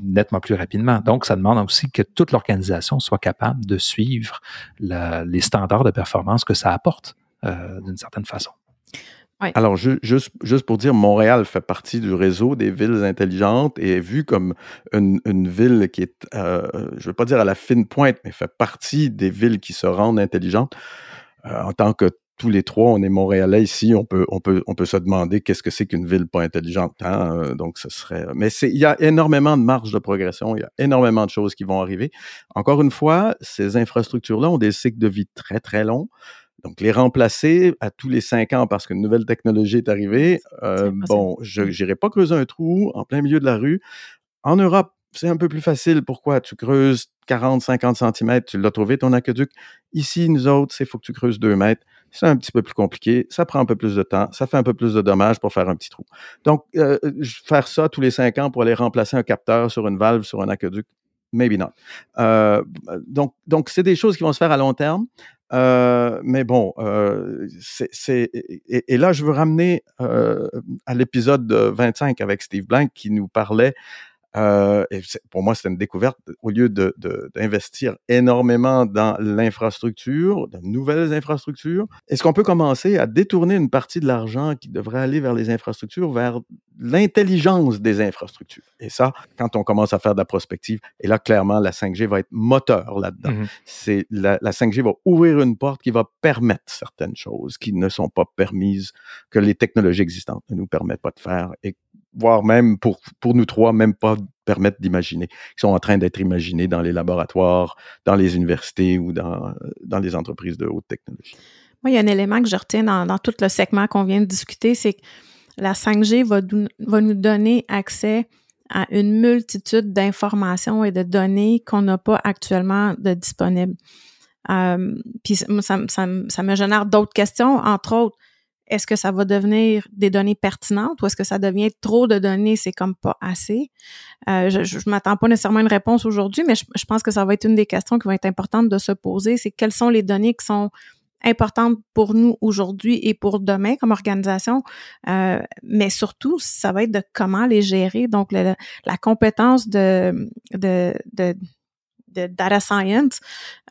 Speaker 1: nettement plus rapidement. Donc, ça demande aussi que toute l'organisation soit capable de suivre les standards de performance que ça apporte euh, d'une certaine façon.
Speaker 3: Alors, juste, juste pour dire, Montréal fait partie du réseau des villes intelligentes et est vue comme une, ville qui est, euh, je ne veux pas dire à la fine pointe, mais fait partie des villes qui se rendent intelligentes. Euh, en tant que tous les trois, on est Montréalais ici, on peut, on peut, on peut se demander qu'est-ce que c'est qu'une ville pas intelligente. Hein? Euh, donc, ce serait. Mais il y a énormément de marge de progression, il y a énormément de choses qui vont arriver. Encore une fois, ces infrastructures-là ont des cycles de vie très, très longs. Donc, les remplacer à tous les cinq ans parce qu'une nouvelle technologie est arrivée, euh, bon, je n'irai pas creuser un trou en plein milieu de la rue. En Europe, c'est un peu plus facile. Pourquoi? Tu creuses 40, 50 cm, tu l'as trouvé ton aqueduc. Ici, nous autres, c'est faut que tu creuses 2 mètres. C'est un petit peu plus compliqué. Ça prend un peu plus de temps. Ça fait un peu plus de dommages pour faire un petit trou. Donc, euh, faire ça tous les cinq ans pour aller remplacer un capteur sur une valve, sur un aqueduc, maybe not. Euh, donc, donc c'est des choses qui vont se faire à long terme. Euh, mais bon, euh, c'est, et, là, je veux ramener euh, à l'épisode 25 avec Steve Blank qui nous parlait euh, et pour moi, c'est une découverte. Au lieu d'investir de, énormément dans l'infrastructure, de nouvelles infrastructures, est-ce qu'on peut commencer à détourner une partie de l'argent qui devrait aller vers les infrastructures, vers l'intelligence des infrastructures? Et ça, quand on commence à faire de la prospective, et là, clairement, la 5G va être moteur là-dedans. Mmh c'est la, la 5G va ouvrir une porte qui va permettre certaines choses qui ne sont pas permises, que les technologies existantes ne nous permettent pas de faire et voire même pour, pour nous trois, même pas permettre d'imaginer, qui sont en train d'être imaginés dans les laboratoires, dans les universités ou dans, dans les entreprises de haute technologie.
Speaker 2: Moi, il y a un élément que je retiens dans, dans tout le segment qu'on vient de discuter, c'est que la 5G va, va nous donner accès à une multitude d'informations et de données qu'on n'a pas actuellement de disponibles. Euh, puis ça, ça, ça, me génère d'autres questions, entre autres, est-ce que ça va devenir des données pertinentes ou est-ce que ça devient trop de données, c'est comme pas assez? Euh, je ne m'attends pas nécessairement à une réponse aujourd'hui, mais je, pense que ça va être une des questions qui va être importante de se poser, c'est quelles sont les données qui sont importantes pour nous aujourd'hui et pour demain comme organisation, euh, mais surtout, ça va être de comment les gérer. Donc, la compétence de, de, de de data science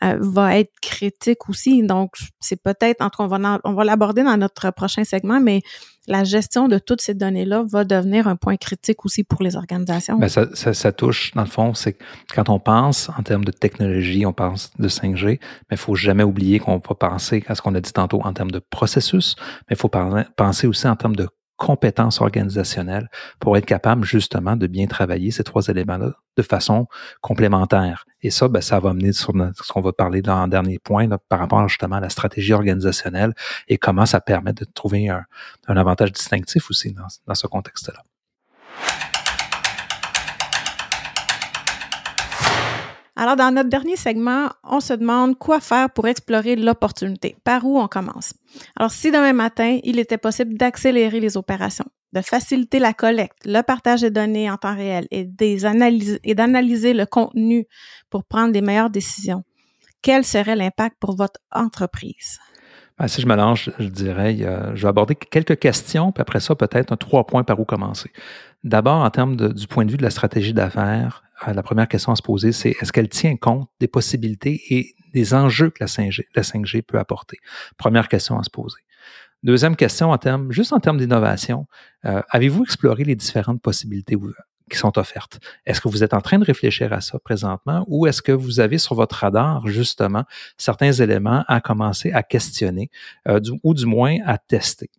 Speaker 2: euh, va être critique aussi. Donc, c'est peut-être, en on va, on va l'aborder dans notre prochain segment, mais la gestion de toutes ces données-là va devenir un point critique aussi pour les organisations.
Speaker 1: Ça, ça, touche, dans le fond, c'est quand on pense en termes de technologie, on pense de 5G, mais il faut jamais oublier qu'on va penser à ce qu'on a dit tantôt en termes de processus, mais il faut penser aussi en termes de compétences organisationnelles pour être capable justement de bien travailler ces trois éléments-là de façon complémentaire. Et ça, ben, ça va amener sur ce qu'on va parler dans le dernier point par rapport justement à la stratégie organisationnelle et comment ça permet de trouver un, avantage distinctif aussi dans ce contexte-là.
Speaker 2: Alors, dans notre dernier segment, on se demande quoi faire pour explorer l'opportunité. Par où on commence? Alors, si demain matin, il était possible d'accélérer les opérations, de faciliter la collecte, le partage des données en temps réel et d'analyser le contenu pour prendre les meilleures décisions, quel serait l'impact pour votre entreprise?
Speaker 1: Ben, si je mélange, je dirais, je vais aborder quelques questions, puis après ça, peut-être trois points par où commencer. D'abord, en termes du point de vue de la stratégie d'affaires, euh, la première question à se poser, c'est est-ce qu'elle tient compte des possibilités et des enjeux que la 5G, la 5G peut apporter? Première question à se poser. Deuxième question, en termes, juste en termes d'innovation, euh, avez-vous exploré les différentes possibilités qui sont offertes? Est-ce que vous êtes en train de réfléchir à ça présentement ou est-ce que vous avez sur votre radar justement certains éléments à commencer à questionner euh, ou du moins à tester?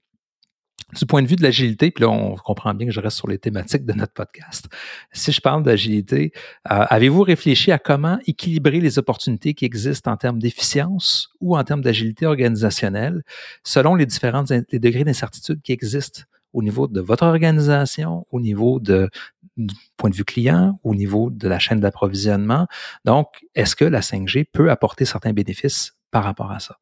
Speaker 1: Du point de vue de l'agilité, puis là, on comprend bien que je reste sur les thématiques de notre podcast. Si je parle d'agilité, euh, avez-vous réfléchi à comment équilibrer les opportunités qui existent en termes d'efficience ou en termes d'agilité organisationnelle selon les différents degrés d'incertitude qui existent au niveau de votre organisation, au niveau de, du point de vue client, au niveau de la chaîne d'approvisionnement? Donc, est-ce que la 5G peut apporter certains bénéfices par rapport à ça?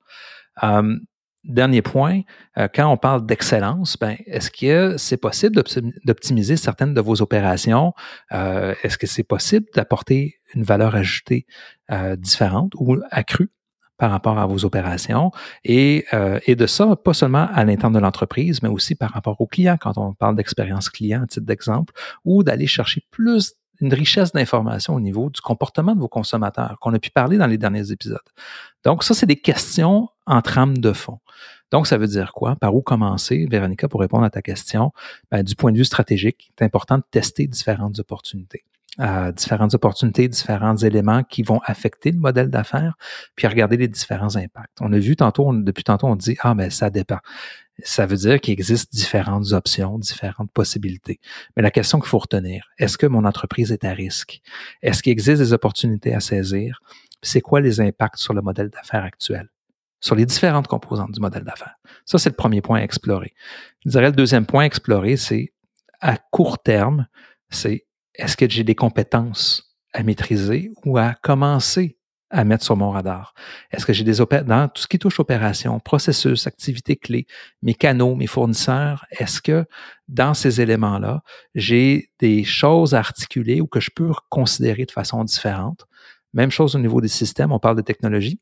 Speaker 1: Euh, Dernier point, euh, quand on parle d'excellence, ben, est-ce que c'est possible d'optimiser certaines de vos opérations? Euh, est-ce que c'est possible d'apporter une valeur ajoutée euh, différente ou accrue par rapport à vos opérations? Et, et de ça, pas seulement à l'intérieur de l'entreprise, mais aussi par rapport aux clients, quand on parle d'expérience client, à titre d'exemple, ou d'aller chercher plus une richesse d'informations au niveau du comportement de vos consommateurs qu'on a pu parler dans les derniers épisodes. Donc, ça, c'est des questions en trame de fond. Donc, ça veut dire quoi? Par où commencer, Véronica, pour répondre à ta question? Ben, du point de vue stratégique, c'est important de tester différentes opportunités. Euh, différentes opportunités, différents éléments qui vont affecter le modèle d'affaires, puis regarder les différents impacts. On a vu tantôt, depuis tantôt, on dit, ah, mais ça dépend. Ça veut dire qu'il existe différentes options, différentes possibilités. Mais la question qu'il faut retenir, est-ce que mon entreprise est à risque? Est-ce qu'il existe des opportunités à saisir? C'est quoi les impacts sur le modèle d'affaires actuel? Sur les différentes composantes du modèle d'affaires. Ça, c'est le premier point à explorer. Je dirais le deuxième point à explorer, c'est à court terme, c'est est-ce que j'ai des compétences à maîtriser ou à commencer à mettre sur mon radar? Est-ce que j'ai des dans tout ce qui touche opération, processus, activités clés, mes canaux, mes fournisseurs, est-ce que dans ces éléments-là, j'ai des choses à articuler ou que je peux considérer de façon différente? Même chose au niveau des systèmes, on parle de technologie,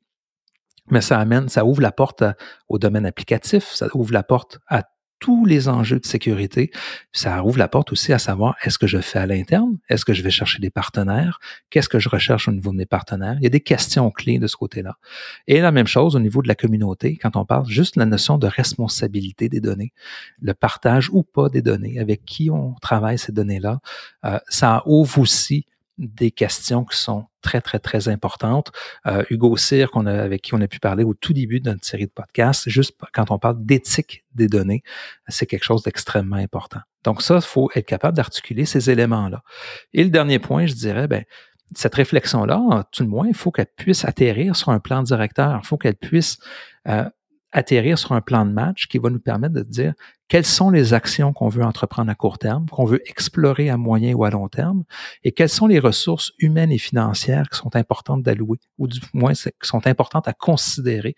Speaker 1: mais ça amène, ça ouvre la porte au domaine applicatif, ça ouvre la porte à tous les enjeux de sécurité. Ça ouvre la porte aussi à savoir est-ce que je fais à l'interne, est-ce que je vais chercher des partenaires, qu'est-ce que je recherche au niveau de mes partenaires? Il y a des questions clés de ce côté-là. Et la même chose au niveau de la communauté, quand on parle juste de la notion de responsabilité des données, le partage ou pas des données, avec qui on travaille ces données-là, euh, ça ouvre aussi des questions qui sont très, très, très importantes. Euh, Hugo Cyr, qu'on a, avec qui on a pu parler au tout début de notre série de podcasts, juste quand on parle d'éthique des données, c'est quelque chose d'extrêmement important. Donc ça, il faut être capable d'articuler ces éléments-là. Et le dernier point, je dirais, ben, cette réflexion-là, tout le moins, il faut qu'elle puisse atterrir sur un plan directeur. Il faut qu'elle puisse euh, atterrir sur un plan de match qui va nous permettre de dire quelles sont les actions qu'on veut entreprendre à court terme, qu'on veut explorer à moyen ou à long terme, et quelles sont les ressources humaines et financières qui sont importantes d'allouer, ou du moins qui sont importantes à considérer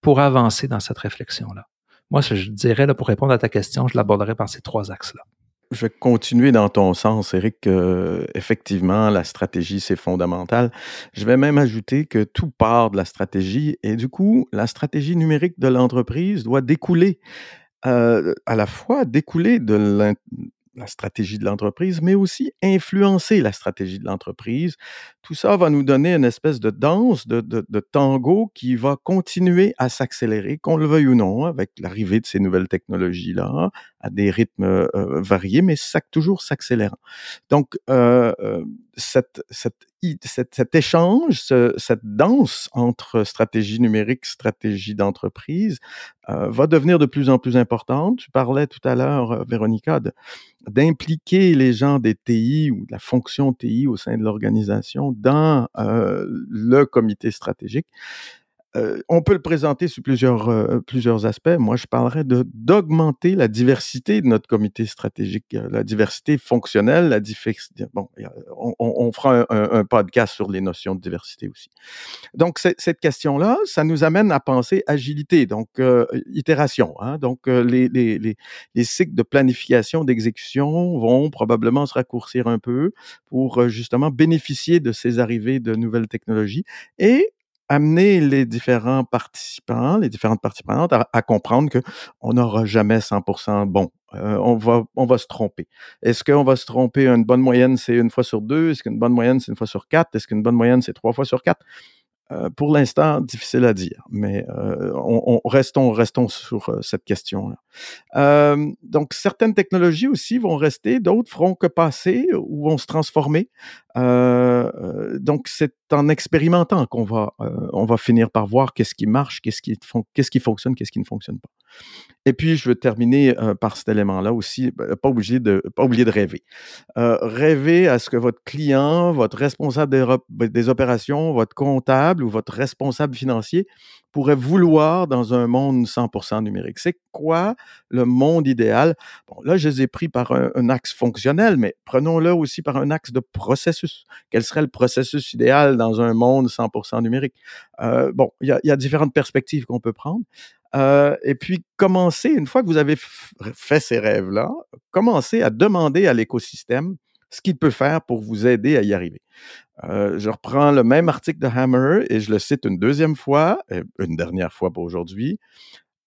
Speaker 1: pour avancer dans cette réflexion-là. Moi, je dirais, là, pour répondre à ta question, je l'aborderai par ces trois axes-là
Speaker 3: je vais continuer dans ton sens, Eric. effectivement, la stratégie, c'est fondamental. Je vais même ajouter que tout part de la stratégie et du coup, la stratégie numérique de l'entreprise doit découler, euh, à la fois découler de la stratégie de l'entreprise, mais aussi influencer la stratégie de l'entreprise. Tout ça va nous donner une espèce de danse, de, de, tango qui va continuer à s'accélérer, qu'on le veuille ou non, avec l'arrivée de ces nouvelles technologies-là, à des rythmes euh, variés, mais ça, toujours s'accélérant. Donc, euh, euh cet, échange, cette danse entre stratégie numérique, stratégie d'entreprise, euh, va devenir de plus en plus importante. Tu parlais tout à l'heure, euh, Véronica, d'impliquer les gens des TI ou de la fonction TI au sein de l'organisation dans euh, le comité stratégique. Euh, on peut le présenter sous plusieurs, euh, plusieurs aspects. Moi, je parlerais d'augmenter la diversité de notre comité stratégique, euh, la diversité fonctionnelle, la diversité. Bon, on, fera un, podcast sur les notions de diversité aussi. Donc, cette question-là, ça nous amène à penser agilité, donc itération. Hein, donc, les, les cycles de planification, d'exécution vont probablement se raccourcir un peu pour justement bénéficier de ces arrivées de nouvelles technologies et amener les différents participants, les différentes participantes à, comprendre que on n'aura jamais 100% bon. Euh, on va, on va se tromper. Est-ce qu'on va se tromper? Une bonne moyenne, c'est une fois sur deux? Est-ce qu'une bonne moyenne, c'est une fois sur quatre? Est-ce qu'une bonne moyenne, c'est trois fois sur quatre? Euh, pour l'instant, difficile à dire, mais euh, on, restons, sur euh, cette question-là. donc, certaines technologies aussi vont rester, d'autres feront que passer ou vont se transformer. donc, c'est en expérimentant qu'on va, on va finir par voir qu'est-ce qui marche, qu'est-ce qui fonctionne, qu'est-ce qui ne fonctionne pas. Et puis, je veux terminer par cet élément-là aussi, ben, pas, obligé de, pas oublier de rêver. rêver à ce que votre client, votre responsable des, opérations, votre comptable ou votre responsable financier pourrait vouloir dans un monde 100% numérique. C'est quoi le monde idéal? Bon, là, je les ai pris par un, axe fonctionnel, mais prenons-le aussi par un axe de processus. Quel serait le processus idéal dans un monde 100% numérique? bon, il y a différentes perspectives qu'on peut prendre. Euh, et puis, commencez, une fois que vous avez fait ces rêves-là, commencez à demander à l'écosystème ce qu'il peut faire pour vous aider à y arriver. Euh, je reprends le même article de Hammer et je le cite une deuxième fois, une dernière fois pour aujourd'hui.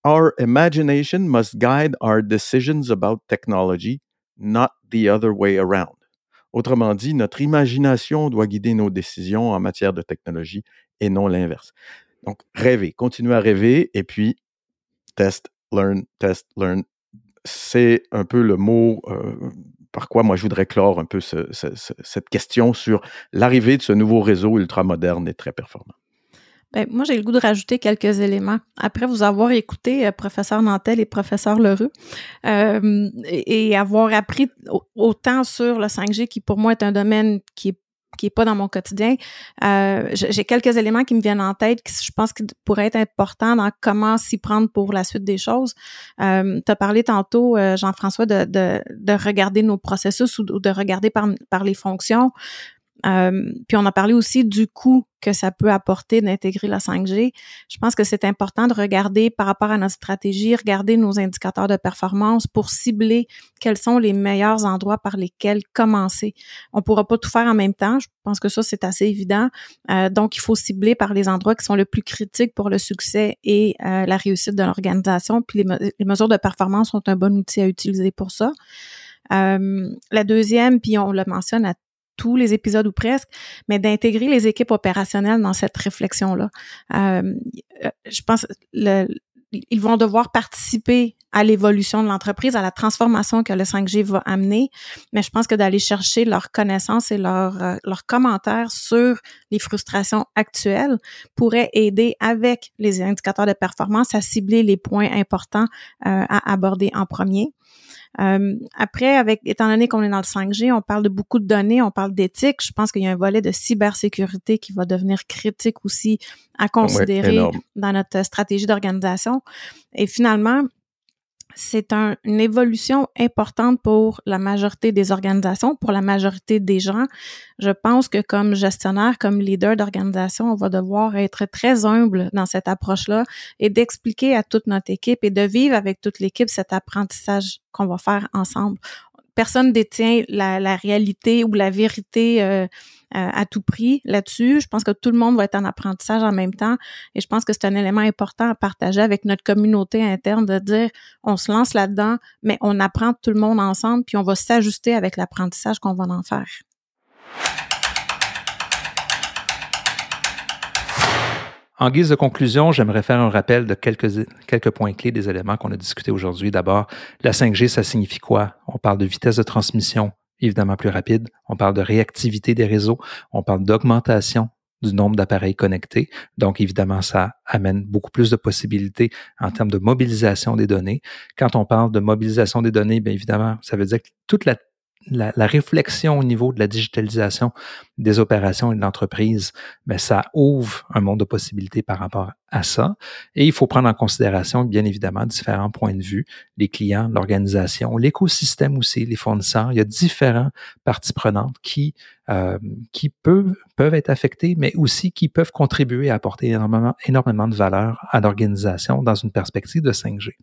Speaker 3: Our imagination must guide our decisions about technology, not the other way around. Autrement dit, notre imagination doit guider nos décisions en matière de technologie et non l'inverse. Donc, rêver, continuer à rêver et puis test, learn, test, learn. C'est un peu le mot euh, par quoi moi je voudrais clore un peu cette question sur l'arrivée de ce nouveau réseau ultramoderne et très performant.
Speaker 2: Ben, moi, j'ai le goût de rajouter quelques éléments. Après vous avoir écouté, euh, professeur Nantel et professeur Leroux, euh, et, avoir appris autant sur le 5G, qui pour moi est un domaine qui est qui est pas dans mon quotidien. Euh, j'ai quelques éléments qui me viennent en tête qui je pense que pourraient être importants dans comment s'y prendre pour la suite des choses. Euh, tu as parlé tantôt, Jean-François, de, de, de, regarder nos processus ou de regarder par, par les fonctions. Euh, puis on a parlé aussi du coût que ça peut apporter d'intégrer la 5G. Je pense que c'est important de regarder par rapport à notre stratégie, regarder nos indicateurs de performance pour cibler quels sont les meilleurs endroits par lesquels commencer. On pourra pas tout faire en même temps. Je pense que ça, c'est assez évident. Euh, donc, il faut cibler par les endroits qui sont le plus critiques pour le succès et euh, la réussite de l'organisation. Puis les, mesures de performance sont un bon outil à utiliser pour ça. Euh, la deuxième, puis on le mentionne à tous les épisodes ou presque, mais d'intégrer les équipes opérationnelles dans cette réflexion-là. Euh, euh, je pense le, ils vont devoir participer à l'évolution de l'entreprise, à la transformation que le 5G va amener, mais je pense que d'aller chercher leurs connaissances et euh, leurs commentaires sur les frustrations actuelles pourrait aider avec les indicateurs de performance à cibler les points importants à aborder en premier. Euh, après, avec étant donné qu'on est dans le 5G, on parle de beaucoup de données, on parle d'éthique. Je pense qu'il y a un volet de cybersécurité qui va devenir critique aussi à considérer dans notre stratégie d'organisation. Et finalement, c'est une évolution importante pour la majorité des organisations, pour la majorité des gens. Je pense que comme gestionnaire, comme leader d'organisation, on va devoir être très humble dans cette approche-là et d'expliquer à toute notre équipe et de vivre avec toute l'équipe cet apprentissage qu'on va faire ensemble personne détient la, réalité ou la vérité euh, euh, à tout prix là-dessus. Je pense que tout le monde va être en apprentissage en même temps et je pense que c'est un élément important à partager avec notre communauté interne de dire on se lance là-dedans, mais on apprend tout le monde ensemble puis on va s'ajuster avec l'apprentissage qu'on va en faire.
Speaker 1: En guise de conclusion, j'aimerais faire un rappel de quelques, points clés des éléments qu'on a discutés aujourd'hui. D'abord, la 5G, ça signifie quoi? On parle de vitesse de transmission, évidemment plus rapide. On parle de réactivité des réseaux. On parle d'augmentation du nombre d'appareils connectés. Donc, évidemment, ça amène beaucoup plus de possibilités en termes de mobilisation des données. Quand on parle de mobilisation des données, bien évidemment, ça veut dire que toute la la, réflexion au niveau de la digitalisation des opérations et de l'entreprise, mais ça ouvre un monde de possibilités par rapport à ça. Et il faut prendre en considération, bien évidemment, différents points de vue, les clients, l'organisation, l'écosystème aussi, les fournisseurs. Il y a différentes parties prenantes qui, euh, qui peuvent, peuvent être affectées, mais aussi qui peuvent contribuer à apporter énormément, énormément de valeur à l'organisation dans une perspective de 5G.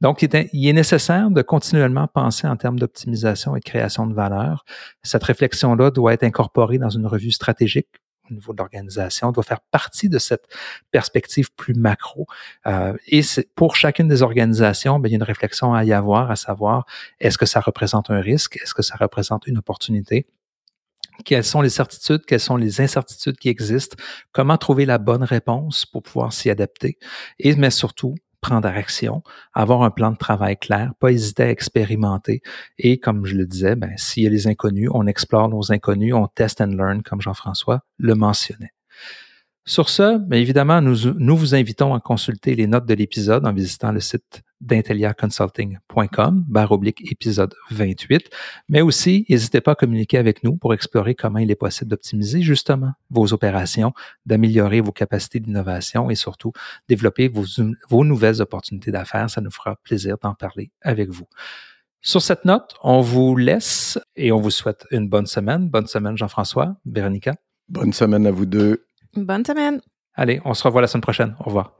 Speaker 1: Donc, il est, nécessaire de continuellement penser en termes d'optimisation et de création de valeur. Cette réflexion-là doit être incorporée dans une revue stratégique au niveau de l'organisation, doit faire partie de cette perspective plus macro. Euh, et pour chacune des organisations, bien, il y a une réflexion à y avoir, à savoir, est-ce que ça représente un risque? Est-ce que ça représente une opportunité? quelles sont les certitudes, quelles sont les incertitudes qui existent, comment trouver la bonne réponse pour pouvoir s'y adapter, et mais surtout prendre action, avoir un plan de travail clair, pas hésiter à expérimenter. Et comme je le disais, ben, s'il y a les inconnus, on explore nos inconnus, on test and learn, comme Jean-François le mentionnait. Sur ce, bien évidemment, nous, nous vous invitons à consulter les notes de l'épisode en visitant le site d'inteliaconsulting.com, barre oblique épisode 28. Mais aussi, n'hésitez pas à communiquer avec nous pour explorer comment il est possible d'optimiser justement vos opérations, d'améliorer vos capacités d'innovation et surtout développer vos, vos nouvelles opportunités d'affaires. Ça nous fera plaisir d'en parler avec vous. Sur cette note, on vous laisse et on vous souhaite une bonne semaine. Bonne semaine, Jean-François, Véronica.
Speaker 3: Bonne semaine à vous deux.
Speaker 2: Bonne semaine.
Speaker 1: Allez, on se revoit la semaine prochaine. Au revoir.